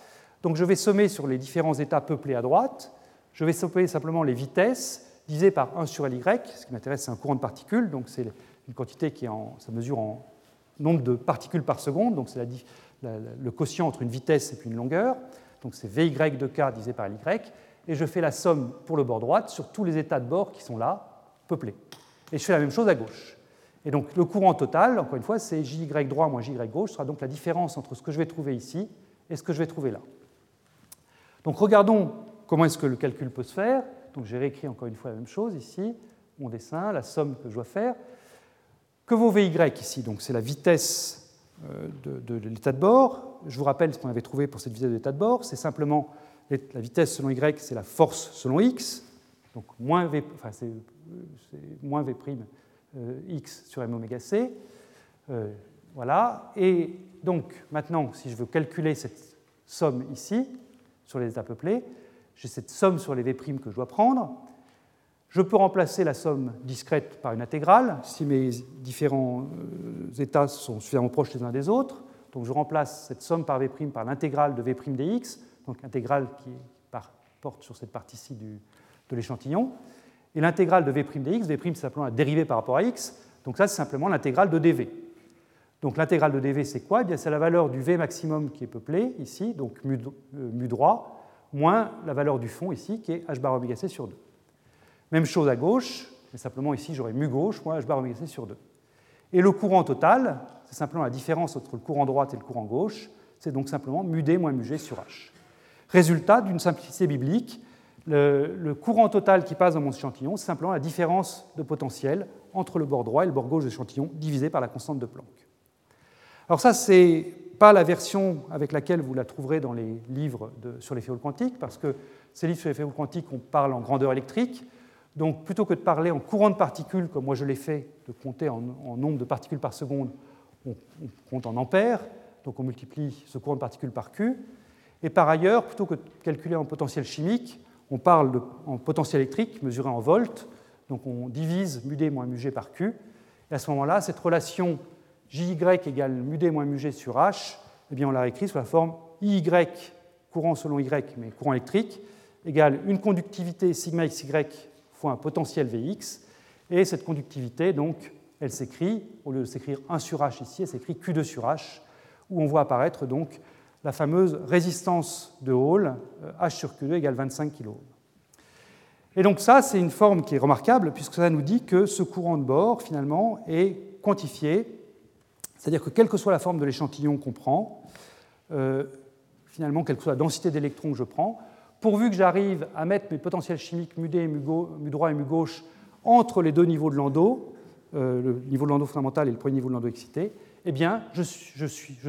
Donc je vais sommer sur les différents états peuplés à droite, je vais sommer simplement les vitesses divisées par 1 sur Ly. Ce qui m'intéresse, c'est un courant de particules, donc c'est une quantité qui en, ça mesure en nombre de particules par seconde, donc c'est le quotient entre une vitesse et puis une longueur. Donc c'est Vy de k divisé par Ly. Et je fais la somme pour le bord droit sur tous les états de bord qui sont là, peuplés. Et je fais la même chose à gauche. Et donc le courant total, encore une fois, c'est Jy droit moins Jy gauche, sera donc la différence entre ce que je vais trouver ici et ce que je vais trouver là. Donc regardons comment est-ce que le calcul peut se faire. Donc j'ai réécrit encore une fois la même chose ici, mon dessin, la somme que je dois faire. Que vaut Vy ici? Donc c'est la vitesse euh, de, l'état de bord. Je vous rappelle ce qu'on avait trouvé pour cette vitesse de l'état de bord. C'est simplement la vitesse selon Y, c'est la force selon X. Donc moins V, enfin c'est, moins V prime euh, X sur M oméga C. Euh, voilà. Et donc maintenant, si je veux calculer cette somme ici, sur les états peuplés. J'ai cette somme sur les V' que je dois prendre. Je peux remplacer la somme discrète par une intégrale si mes différents euh, états sont suffisamment proches les uns des autres. Donc je remplace cette somme par V' par l'intégrale de V' dx, donc intégrale qui porte sur cette partie-ci de l'échantillon. Et l'intégrale de V' dx, V' c'est simplement la dérivée par rapport à x, donc ça c'est simplement l'intégrale de dv. Donc l'intégrale de dv, c'est quoi? Eh C'est la valeur du v maximum qui est peuplé ici, donc mu, euh, droit, moins la valeur du fond ici, qui est h bar oméga c sur 2. Même chose à gauche, mais simplement ici j'aurai mu gauche moins h bar oméga c sur 2. Et le courant total, c'est simplement la différence entre le courant droite et le courant gauche, c'est donc simplement mu d moins mu g sur h. Résultat d'une simplicité biblique, le, courant total qui passe dans mon échantillon, c'est simplement la différence de potentiel entre le bord droit et le bord gauche de l'échantillon divisé par la constante de Planck. Alors ça, ce n'est pas la version avec laquelle vous la trouverez dans les livres sur les féoles quantiques, parce que ces livres sur les féoles quantiques, on parle en grandeur électrique. Donc plutôt que de parler en courant de particules, comme moi je l'ai fait, de compter en, nombre de particules par seconde, on, compte en ampères, donc on multiplie ce courant de particules par Q. Et par ailleurs, plutôt que de calculer en potentiel chimique, on parle en potentiel électrique mesuré en volts, donc on divise mu d moins mu g par Q. Et à ce moment-là, cette relation JY égale mu d moins mu g sur H, eh bien on l'a écrit sous la forme IY, courant selon Y, mais courant électrique, égale une conductivité sigma xy fois un potentiel Vx. Et cette conductivité, donc, elle s'écrit, au lieu de s'écrire 1 sur H ici, elle s'écrit Q2 sur H, où on voit apparaître donc la fameuse résistance de Hall, H euh, sur Q2 égale 25 kΩ. Et donc ça, c'est une forme qui est remarquable, puisque ça nous dit que ce courant de bord, finalement, est quantifié c'est-à-dire que quelle que soit la forme de l'échantillon qu'on prend, euh, finalement, quelle que soit la densité d'électrons que je prends, pourvu que j'arrive à mettre mes potentiels chimiques mu, D, mu, droit et mu gauche entre les deux niveaux de Landau, euh, le niveau de Landau fondamental et le premier niveau de Landau excité, eh bien, je,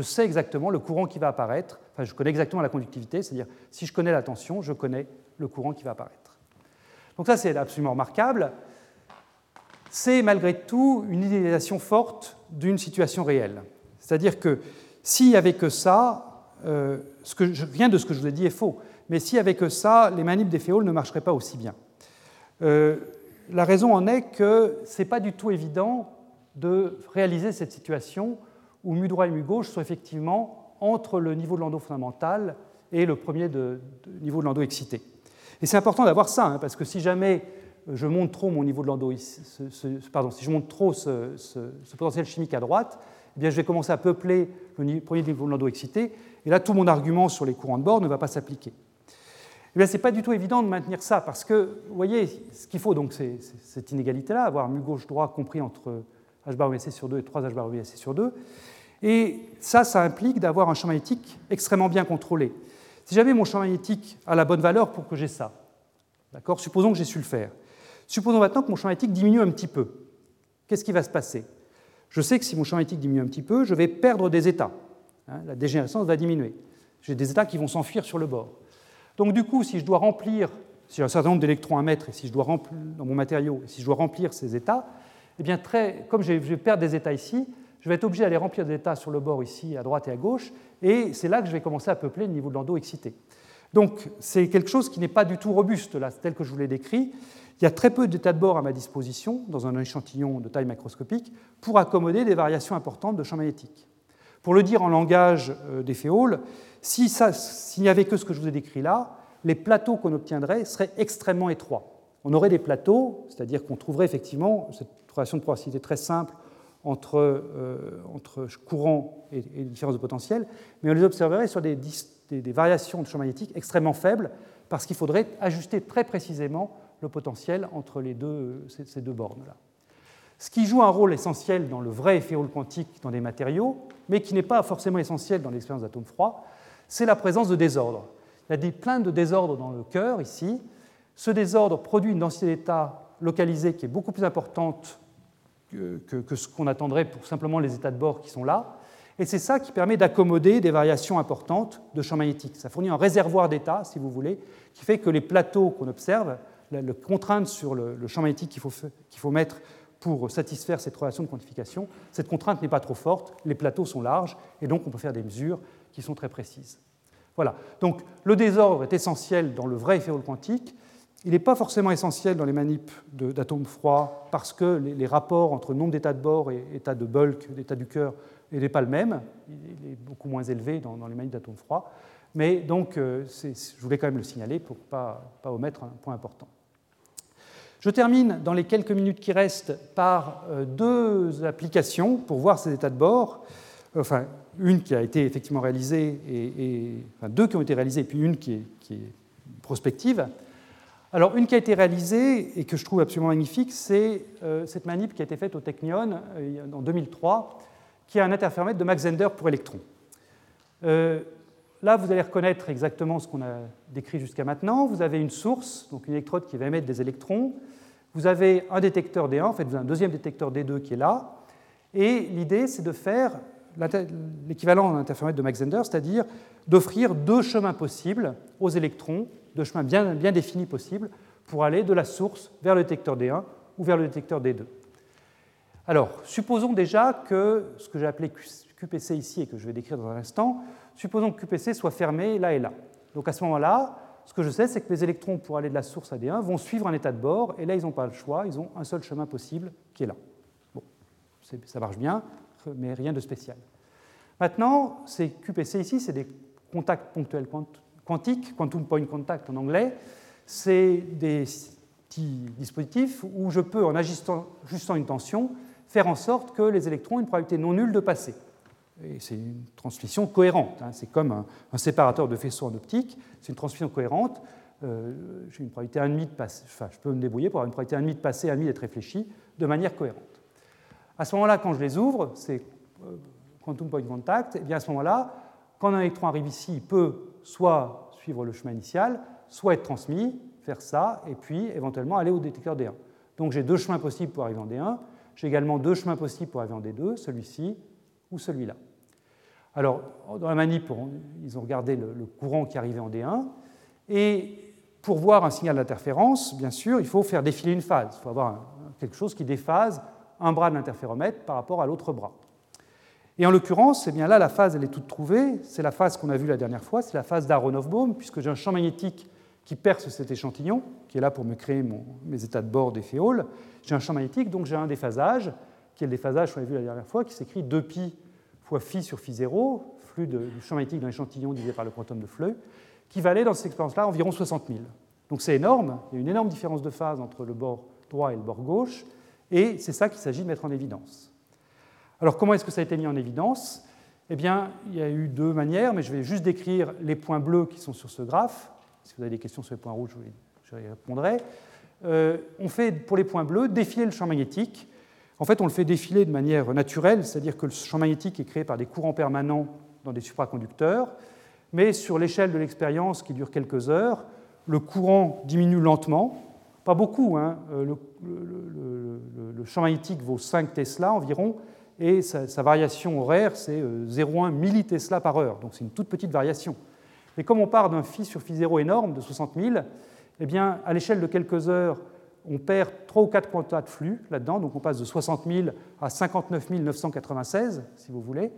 sais exactement le courant qui va apparaître, enfin, je connais exactement la conductivité, c'est-à-dire si je connais la tension, je connais le courant qui va apparaître. Donc ça, c'est absolument remarquable c'est malgré tout une idéalisation forte d'une situation réelle. C'est-à-dire que s'il n'y avait que ça, euh, rien de ce que je vous ai dit est faux, mais avait que ça, les manips des féoles ne marcheraient pas aussi bien. Euh, la raison en est que ce n'est pas du tout évident de réaliser cette situation où mu droit et mu gauche sont effectivement entre le niveau de Landau fondamental et le premier niveau de Landau excité. Et c'est important d'avoir ça, hein, parce que si jamais je monte trop mon niveau de Landau, pardon, si je monte trop ce, potentiel chimique à droite, eh bien, je vais commencer à peupler le premier niveau de Landau excité, et là, tout mon argument sur les courants de bord ne va pas s'appliquer. Eh ce n'est pas du tout évident de maintenir ça, parce que, ce qu'il faut, donc, c'est cette inégalité-là, avoir mu gauche-droit compris entre h bar c sur 2 et 3 h bar c sur 2. Et ça, ça implique d'avoir un champ magnétique extrêmement bien contrôlé. Si j'avais mon champ magnétique à la bonne valeur pour que j'ai ça, d'accord, supposons que j'ai su le faire, Supposons maintenant que mon champ magnétique diminue un petit peu. Qu'est-ce qui va se passer? Je sais que si mon champ magnétique diminue un petit peu, je vais perdre des états. Hein, la dégénérescence va diminuer. J'ai des états qui vont s'enfuir sur le bord. Donc du coup, si je dois remplir, si j'ai un certain nombre d'électrons à mettre, et si je dois remplir dans mon matériau, si je dois remplir ces états, eh bien très, comme je vais perdre des états ici, je vais être obligé d'aller remplir des états sur le bord ici, à droite et à gauche, et c'est là que je vais commencer à peupler le niveau de l'endo excité. Donc c'est quelque chose qui n'est pas du tout robuste, tel que je vous l'ai décrit. Il y a très peu d'états de bord à ma disposition dans un échantillon de taille macroscopique pour accommoder des variations importantes de champ magnétique. Pour le dire en langage euh, des féoles, s'il n'y avait que ce que je vous ai décrit là, les plateaux qu'on obtiendrait seraient extrêmement étroits. On aurait des plateaux, c'est-à-dire qu'on trouverait effectivement cette relation de porosité très simple entre, euh, entre courant et, et, différence de potentiel, mais on les observerait sur des, des, variations de champ magnétique extrêmement faibles, parce qu'il faudrait ajuster très précisément le potentiel entre les deux, ces, deux bornes-là. Ce qui joue un rôle essentiel dans le vrai effet Hall quantique dans des matériaux, mais qui n'est pas forcément essentiel dans l'expérience d'atomes froids, c'est la présence de désordre. Il y a des, plein de désordres dans le cœur ici. Ce désordre produit une densité d'état localisée qui est beaucoup plus importante que, ce qu'on attendrait pour simplement les états de bord qui sont là. Et c'est ça qui permet d'accommoder des variations importantes de champ magnétique. Ça fournit un réservoir d'état, si vous voulez, qui fait que les plateaux qu'on observe, la, contrainte sur le, champ magnétique qu'il faut, qu'il faut mettre pour satisfaire cette relation de quantification, cette contrainte n'est pas trop forte, les plateaux sont larges, et donc on peut faire des mesures qui sont très précises. Voilà. Donc le désordre est essentiel dans le vrai effet Hall quantique, il n'est pas forcément essentiel dans les manips d'atomes froids parce que les, rapports entre nombre d'états de bord et état de bulk, d'état du cœur, n'est pas le même. Il est beaucoup moins élevé dans, les manips d'atomes froids. Mais donc, euh, je voulais quand même le signaler pour ne pas, pas, omettre un point important. Je termine dans les quelques minutes qui restent par euh, deux applications pour voir ces états de bord. Enfin, une qui a été effectivement réalisée, et, deux qui ont été réalisées, et puis une qui est, est prospective. Alors, une qui a été réalisée et que je trouve absolument magnifique, c'est euh, cette manip qui a été faite au Technion euh, en 2003, qui a un interféromètre de Max Zender pour électrons. Euh, là, vous allez reconnaître exactement ce qu'on a décrit jusqu'à maintenant. Vous avez une source, donc une électrode qui va émettre des électrons. Vous avez un détecteur D1, en fait, vous avez un deuxième détecteur D2 qui est là. Et l'idée, c'est de faire l'équivalent d'un interféromètre de Max Zender, c'est-à-dire d'offrir deux chemins possibles aux électrons de chemin bien, bien définis possibles pour aller de la source vers le détecteur D1 ou vers le détecteur D2. Alors, supposons déjà que ce que j'ai appelé QPC ici et que je vais décrire dans un instant, supposons que QPC soit fermé là et là. Donc à ce moment-là, ce que je sais, c'est que les électrons, pour aller de la source à D1, vont suivre un état de bord, et là, ils n'ont pas le choix, ils ont un seul chemin possible qui est là. Bon, ça marche bien, mais rien de spécial. Maintenant, ces QPC ici, c'est des contacts ponctuels quantique, quantum point contact en anglais, c'est des petits dispositifs où je peux, en ajustant, une tension, faire en sorte que les électrons aient une probabilité non nulle de passer. Et c'est une transmission cohérente. Hein. C'est comme un, séparateur de faisceaux en optique. C'est une transmission cohérente. Euh, j'ai une probabilité 1,5 de passer. Enfin, je peux me débrouiller pour avoir une probabilité 1,5 de passer, 1,5 d'être réfléchi de manière cohérente. À ce moment-là, quand je les ouvre, c'est euh, quantum point contact. Et bien à ce moment-là, quand un électron arrive ici, il peut soit suivre le chemin initial, soit être transmis, faire ça, et puis éventuellement aller au détecteur D1. Donc j'ai deux chemins possibles pour arriver en D1. J'ai également deux chemins possibles pour arriver en D2, celui-ci ou celui-là. Alors, dans la manip, ils ont regardé le, courant qui arrivait en D1. Et pour voir un signal d'interférence, bien sûr, il faut faire défiler une phase. Il faut avoir quelque chose qui déphase un bras de l'interféromètre par rapport à l'autre bras. Et en l'occurrence, eh bien là, la phase, elle est toute trouvée. C'est la phase qu'on a vue la dernière fois, c'est la phase d'Aronoff-Bohm, puisque j'ai un champ magnétique qui perce cet échantillon, qui est là pour me créer mes états de bord des féoles. J'ai un champ magnétique, donc j'ai un déphasage, qui est le déphasage qu'on a vu la dernière fois, qui s'écrit 2pi fois phi sur phi 0, flux du champ magnétique d'un échantillon divisé par le quantum de Fleu, qui valait dans cette expérience-là environ 60 000. Donc c'est énorme, il y a une énorme différence de phase entre le bord droit et le bord gauche, et c'est ça qu'il s'agit de mettre en évidence. Alors comment est-ce que ça a été mis en évidence? Eh bien, il y a eu deux manières, mais je vais juste décrire les points bleus qui sont sur ce graphe. Si vous avez des questions sur les points rouges, je y répondrai. Euh, on fait pour les points bleus défiler le champ magnétique. En fait, on le fait défiler de manière naturelle, c'est-à-dire que le champ magnétique est créé par des courants permanents dans des supraconducteurs, mais sur l'échelle de l'expérience qui dure quelques heures, le courant diminue lentement, pas beaucoup, hein. euh, le, champ magnétique vaut 5 Tesla environ, et sa, variation horaire, c'est 0,1 euh, millitesla par heure, donc c'est une toute petite variation. Et comme on part d'un phi sur phi 0 énorme de 60 000, eh bien, à l'échelle de quelques heures, on perd 3 ou 4 quantas de flux là-dedans, donc on passe de 60 000 à 59 996, si vous voulez.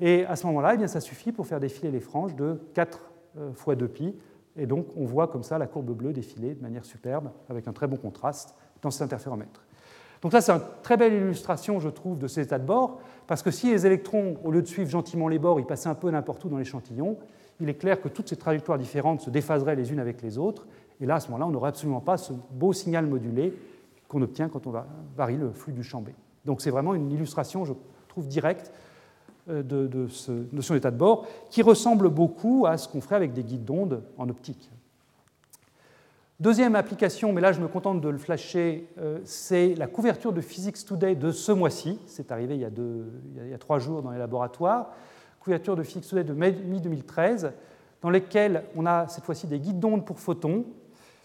Et à ce moment-là, eh bien, ça suffit pour faire défiler les franges de 4 euh, fois 2 pi. Et donc, on voit comme ça la courbe bleue défiler de manière superbe, avec un très bon contraste dans cet interféromètre. Donc ça, c'est une très belle illustration, je trouve, de ces états de bord, parce que si les électrons, au lieu de suivre gentiment les bords, ils passaient un peu n'importe où dans l'échantillon, il est clair que toutes ces trajectoires différentes se déphaseraient les unes avec les autres, et là, à ce moment-là, on n'aurait absolument pas ce beau signal modulé qu'on obtient quand on varie le flux du champ B. Donc c'est vraiment une illustration, je trouve, directe euh, de, cette notion d'état de bord, qui ressemble beaucoup à ce qu'on ferait avec des guides d'onde en optique. Deuxième application, mais là je me contente de le flasher, euh, c'est la couverture de Physics Today de ce mois-ci. C'est arrivé il y, a il y, a trois jours dans les laboratoires. Couverture de Physics Today de mai 2013, dans lesquelles on a cette fois-ci des guides d'onde pour photons,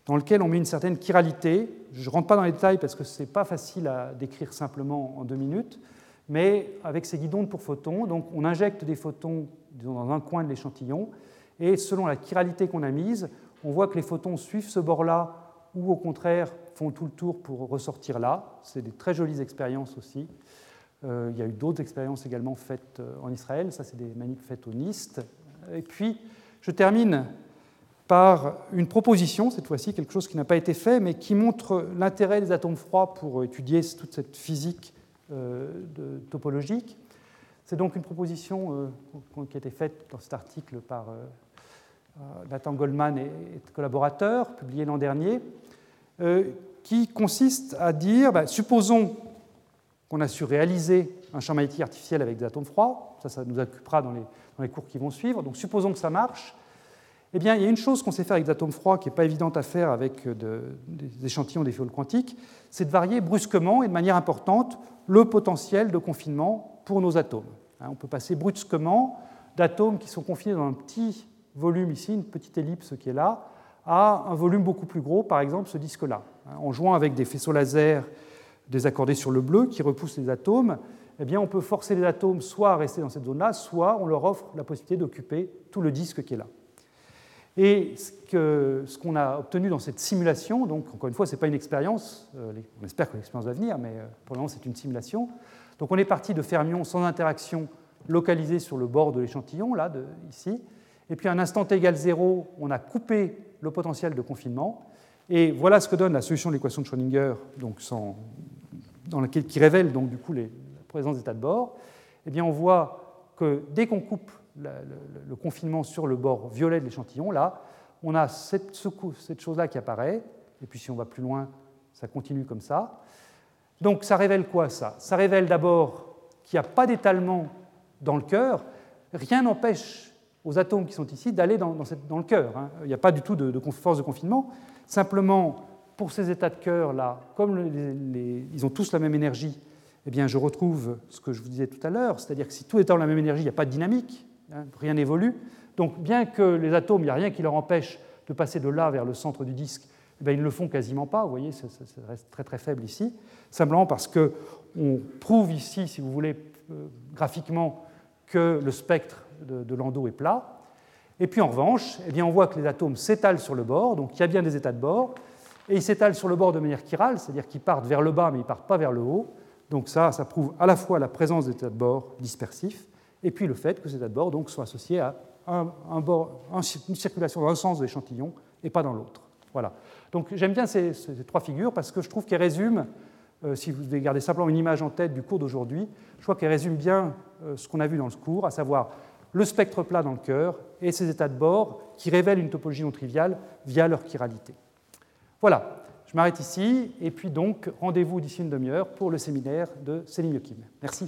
dans lesquels on met une certaine chiralité. Je ne rentre pas dans les détails parce que ce n'est pas facile à décrire simplement en deux minutes, mais avec ces guides d'onde pour photons, donc on injecte des photons dans un coin de l'échantillon, et selon la chiralité qu'on a mise, on voit que les photons suivent ce bord-là ou au contraire font tout le tour pour ressortir là. C'est des très jolies expériences aussi. Euh, il y a eu d'autres expériences également faites euh, en Israël. Ça, c'est des manips faites au NIST. Et puis, je termine par une proposition, cette fois-ci, quelque chose qui n'a pas été fait, mais qui montre l'intérêt des atomes froids pour étudier toute cette physique euh, topologique. C'est donc une proposition qui a été faite dans cet article par euh, Nathan Goldman et collaborateurs, publié l'an dernier, euh, qui consiste à dire, bah, supposons qu'on a su réaliser un champ magnétique artificiel avec des atomes froids, ça, ça nous occupera dans les cours qui vont suivre, donc supposons que ça marche, eh bien, il y a une chose qu'on sait faire avec des atomes froids qui n'est pas évidente à faire avec des échantillons des fioles quantiques, c'est de varier brusquement et de manière importante le potentiel de confinement pour nos atomes. Hein, on peut passer brusquement d'atomes qui sont confinés dans un petit volume ici, une petite ellipse qui est là, à un volume beaucoup plus gros, par exemple ce disque-là. En jouant avec des faisceaux laser désaccordés sur le bleu qui repoussent les atomes, eh bien, on peut forcer les atomes soit à rester dans cette zone-là, soit on leur offre la possibilité d'occuper tout le disque qui est là. Et ce qu'on a obtenu dans cette simulation, donc encore une fois, ce n'est pas une expérience, euh, on espère que l'expérience va venir, mais euh, pour le moment c'est une simulation. Donc on est parti de fermions sans interaction localisés sur le bord de l'échantillon, là, ici, et puis à un instant t égale 0, on a coupé le potentiel de confinement. Et voilà ce que donne la solution de l'équation de Schrödinger, donc dans laquelle, qui révèle donc, du coup la présence d'état de bord. Eh bien, on voit que dès qu'on coupe le, confinement sur le bord violet de l'échantillon, là, on a cette, chose-là qui apparaît. Et puis si on va plus loin, ça continue comme ça. Donc ça révèle quoi ça? Ça révèle d'abord qu'il n'y a pas d'étalement dans le cœur. Rien n'empêche aux atomes qui sont ici d'aller dans, le cœur. Hein. Il n'y a pas du tout de, force de confinement. Simplement, pour ces états de cœur-là, comme ils ont tous la même énergie, eh bien, je retrouve ce que je vous disais tout à l'heure, c'est-à-dire que si tout est dans la même énergie, il n'y a pas de dynamique, rien n'évolue. Donc, bien que les atomes, il n'y a rien qui leur empêche de passer de là vers le centre du disque, eh ils ne le font quasiment pas. Vous voyez, ça, reste très très faible ici. Simplement parce qu'on prouve ici, si vous voulez, euh, graphiquement, que le spectre de, Landau est plat. Et puis en revanche, eh bien, on voit que les atomes s'étalent sur le bord, donc il y a bien des états de bord, et ils s'étalent sur le bord de manière chirale, c'est-à-dire qu'ils partent vers le bas mais ils ne partent pas vers le haut. Donc ça, ça prouve à la fois la présence d'états de bord dispersifs, et puis le fait que ces états de bord donc, sont associés à une circulation dans un sens de l'échantillon et pas dans l'autre. Voilà. Donc j'aime bien ces, trois figures parce que je trouve qu'elles résument, euh, si vous devez garder simplement une image en tête du cours d'aujourd'hui, je crois qu'elles résument bien euh, ce qu'on a vu dans ce cours, à savoir le spectre plat dans le cœur et ces états de bord qui révèlent une topologie non triviale via leur chiralité. Voilà, je m'arrête ici et puis donc rendez-vous d'ici une demi-heure pour le séminaire de Céline Yokim. Merci.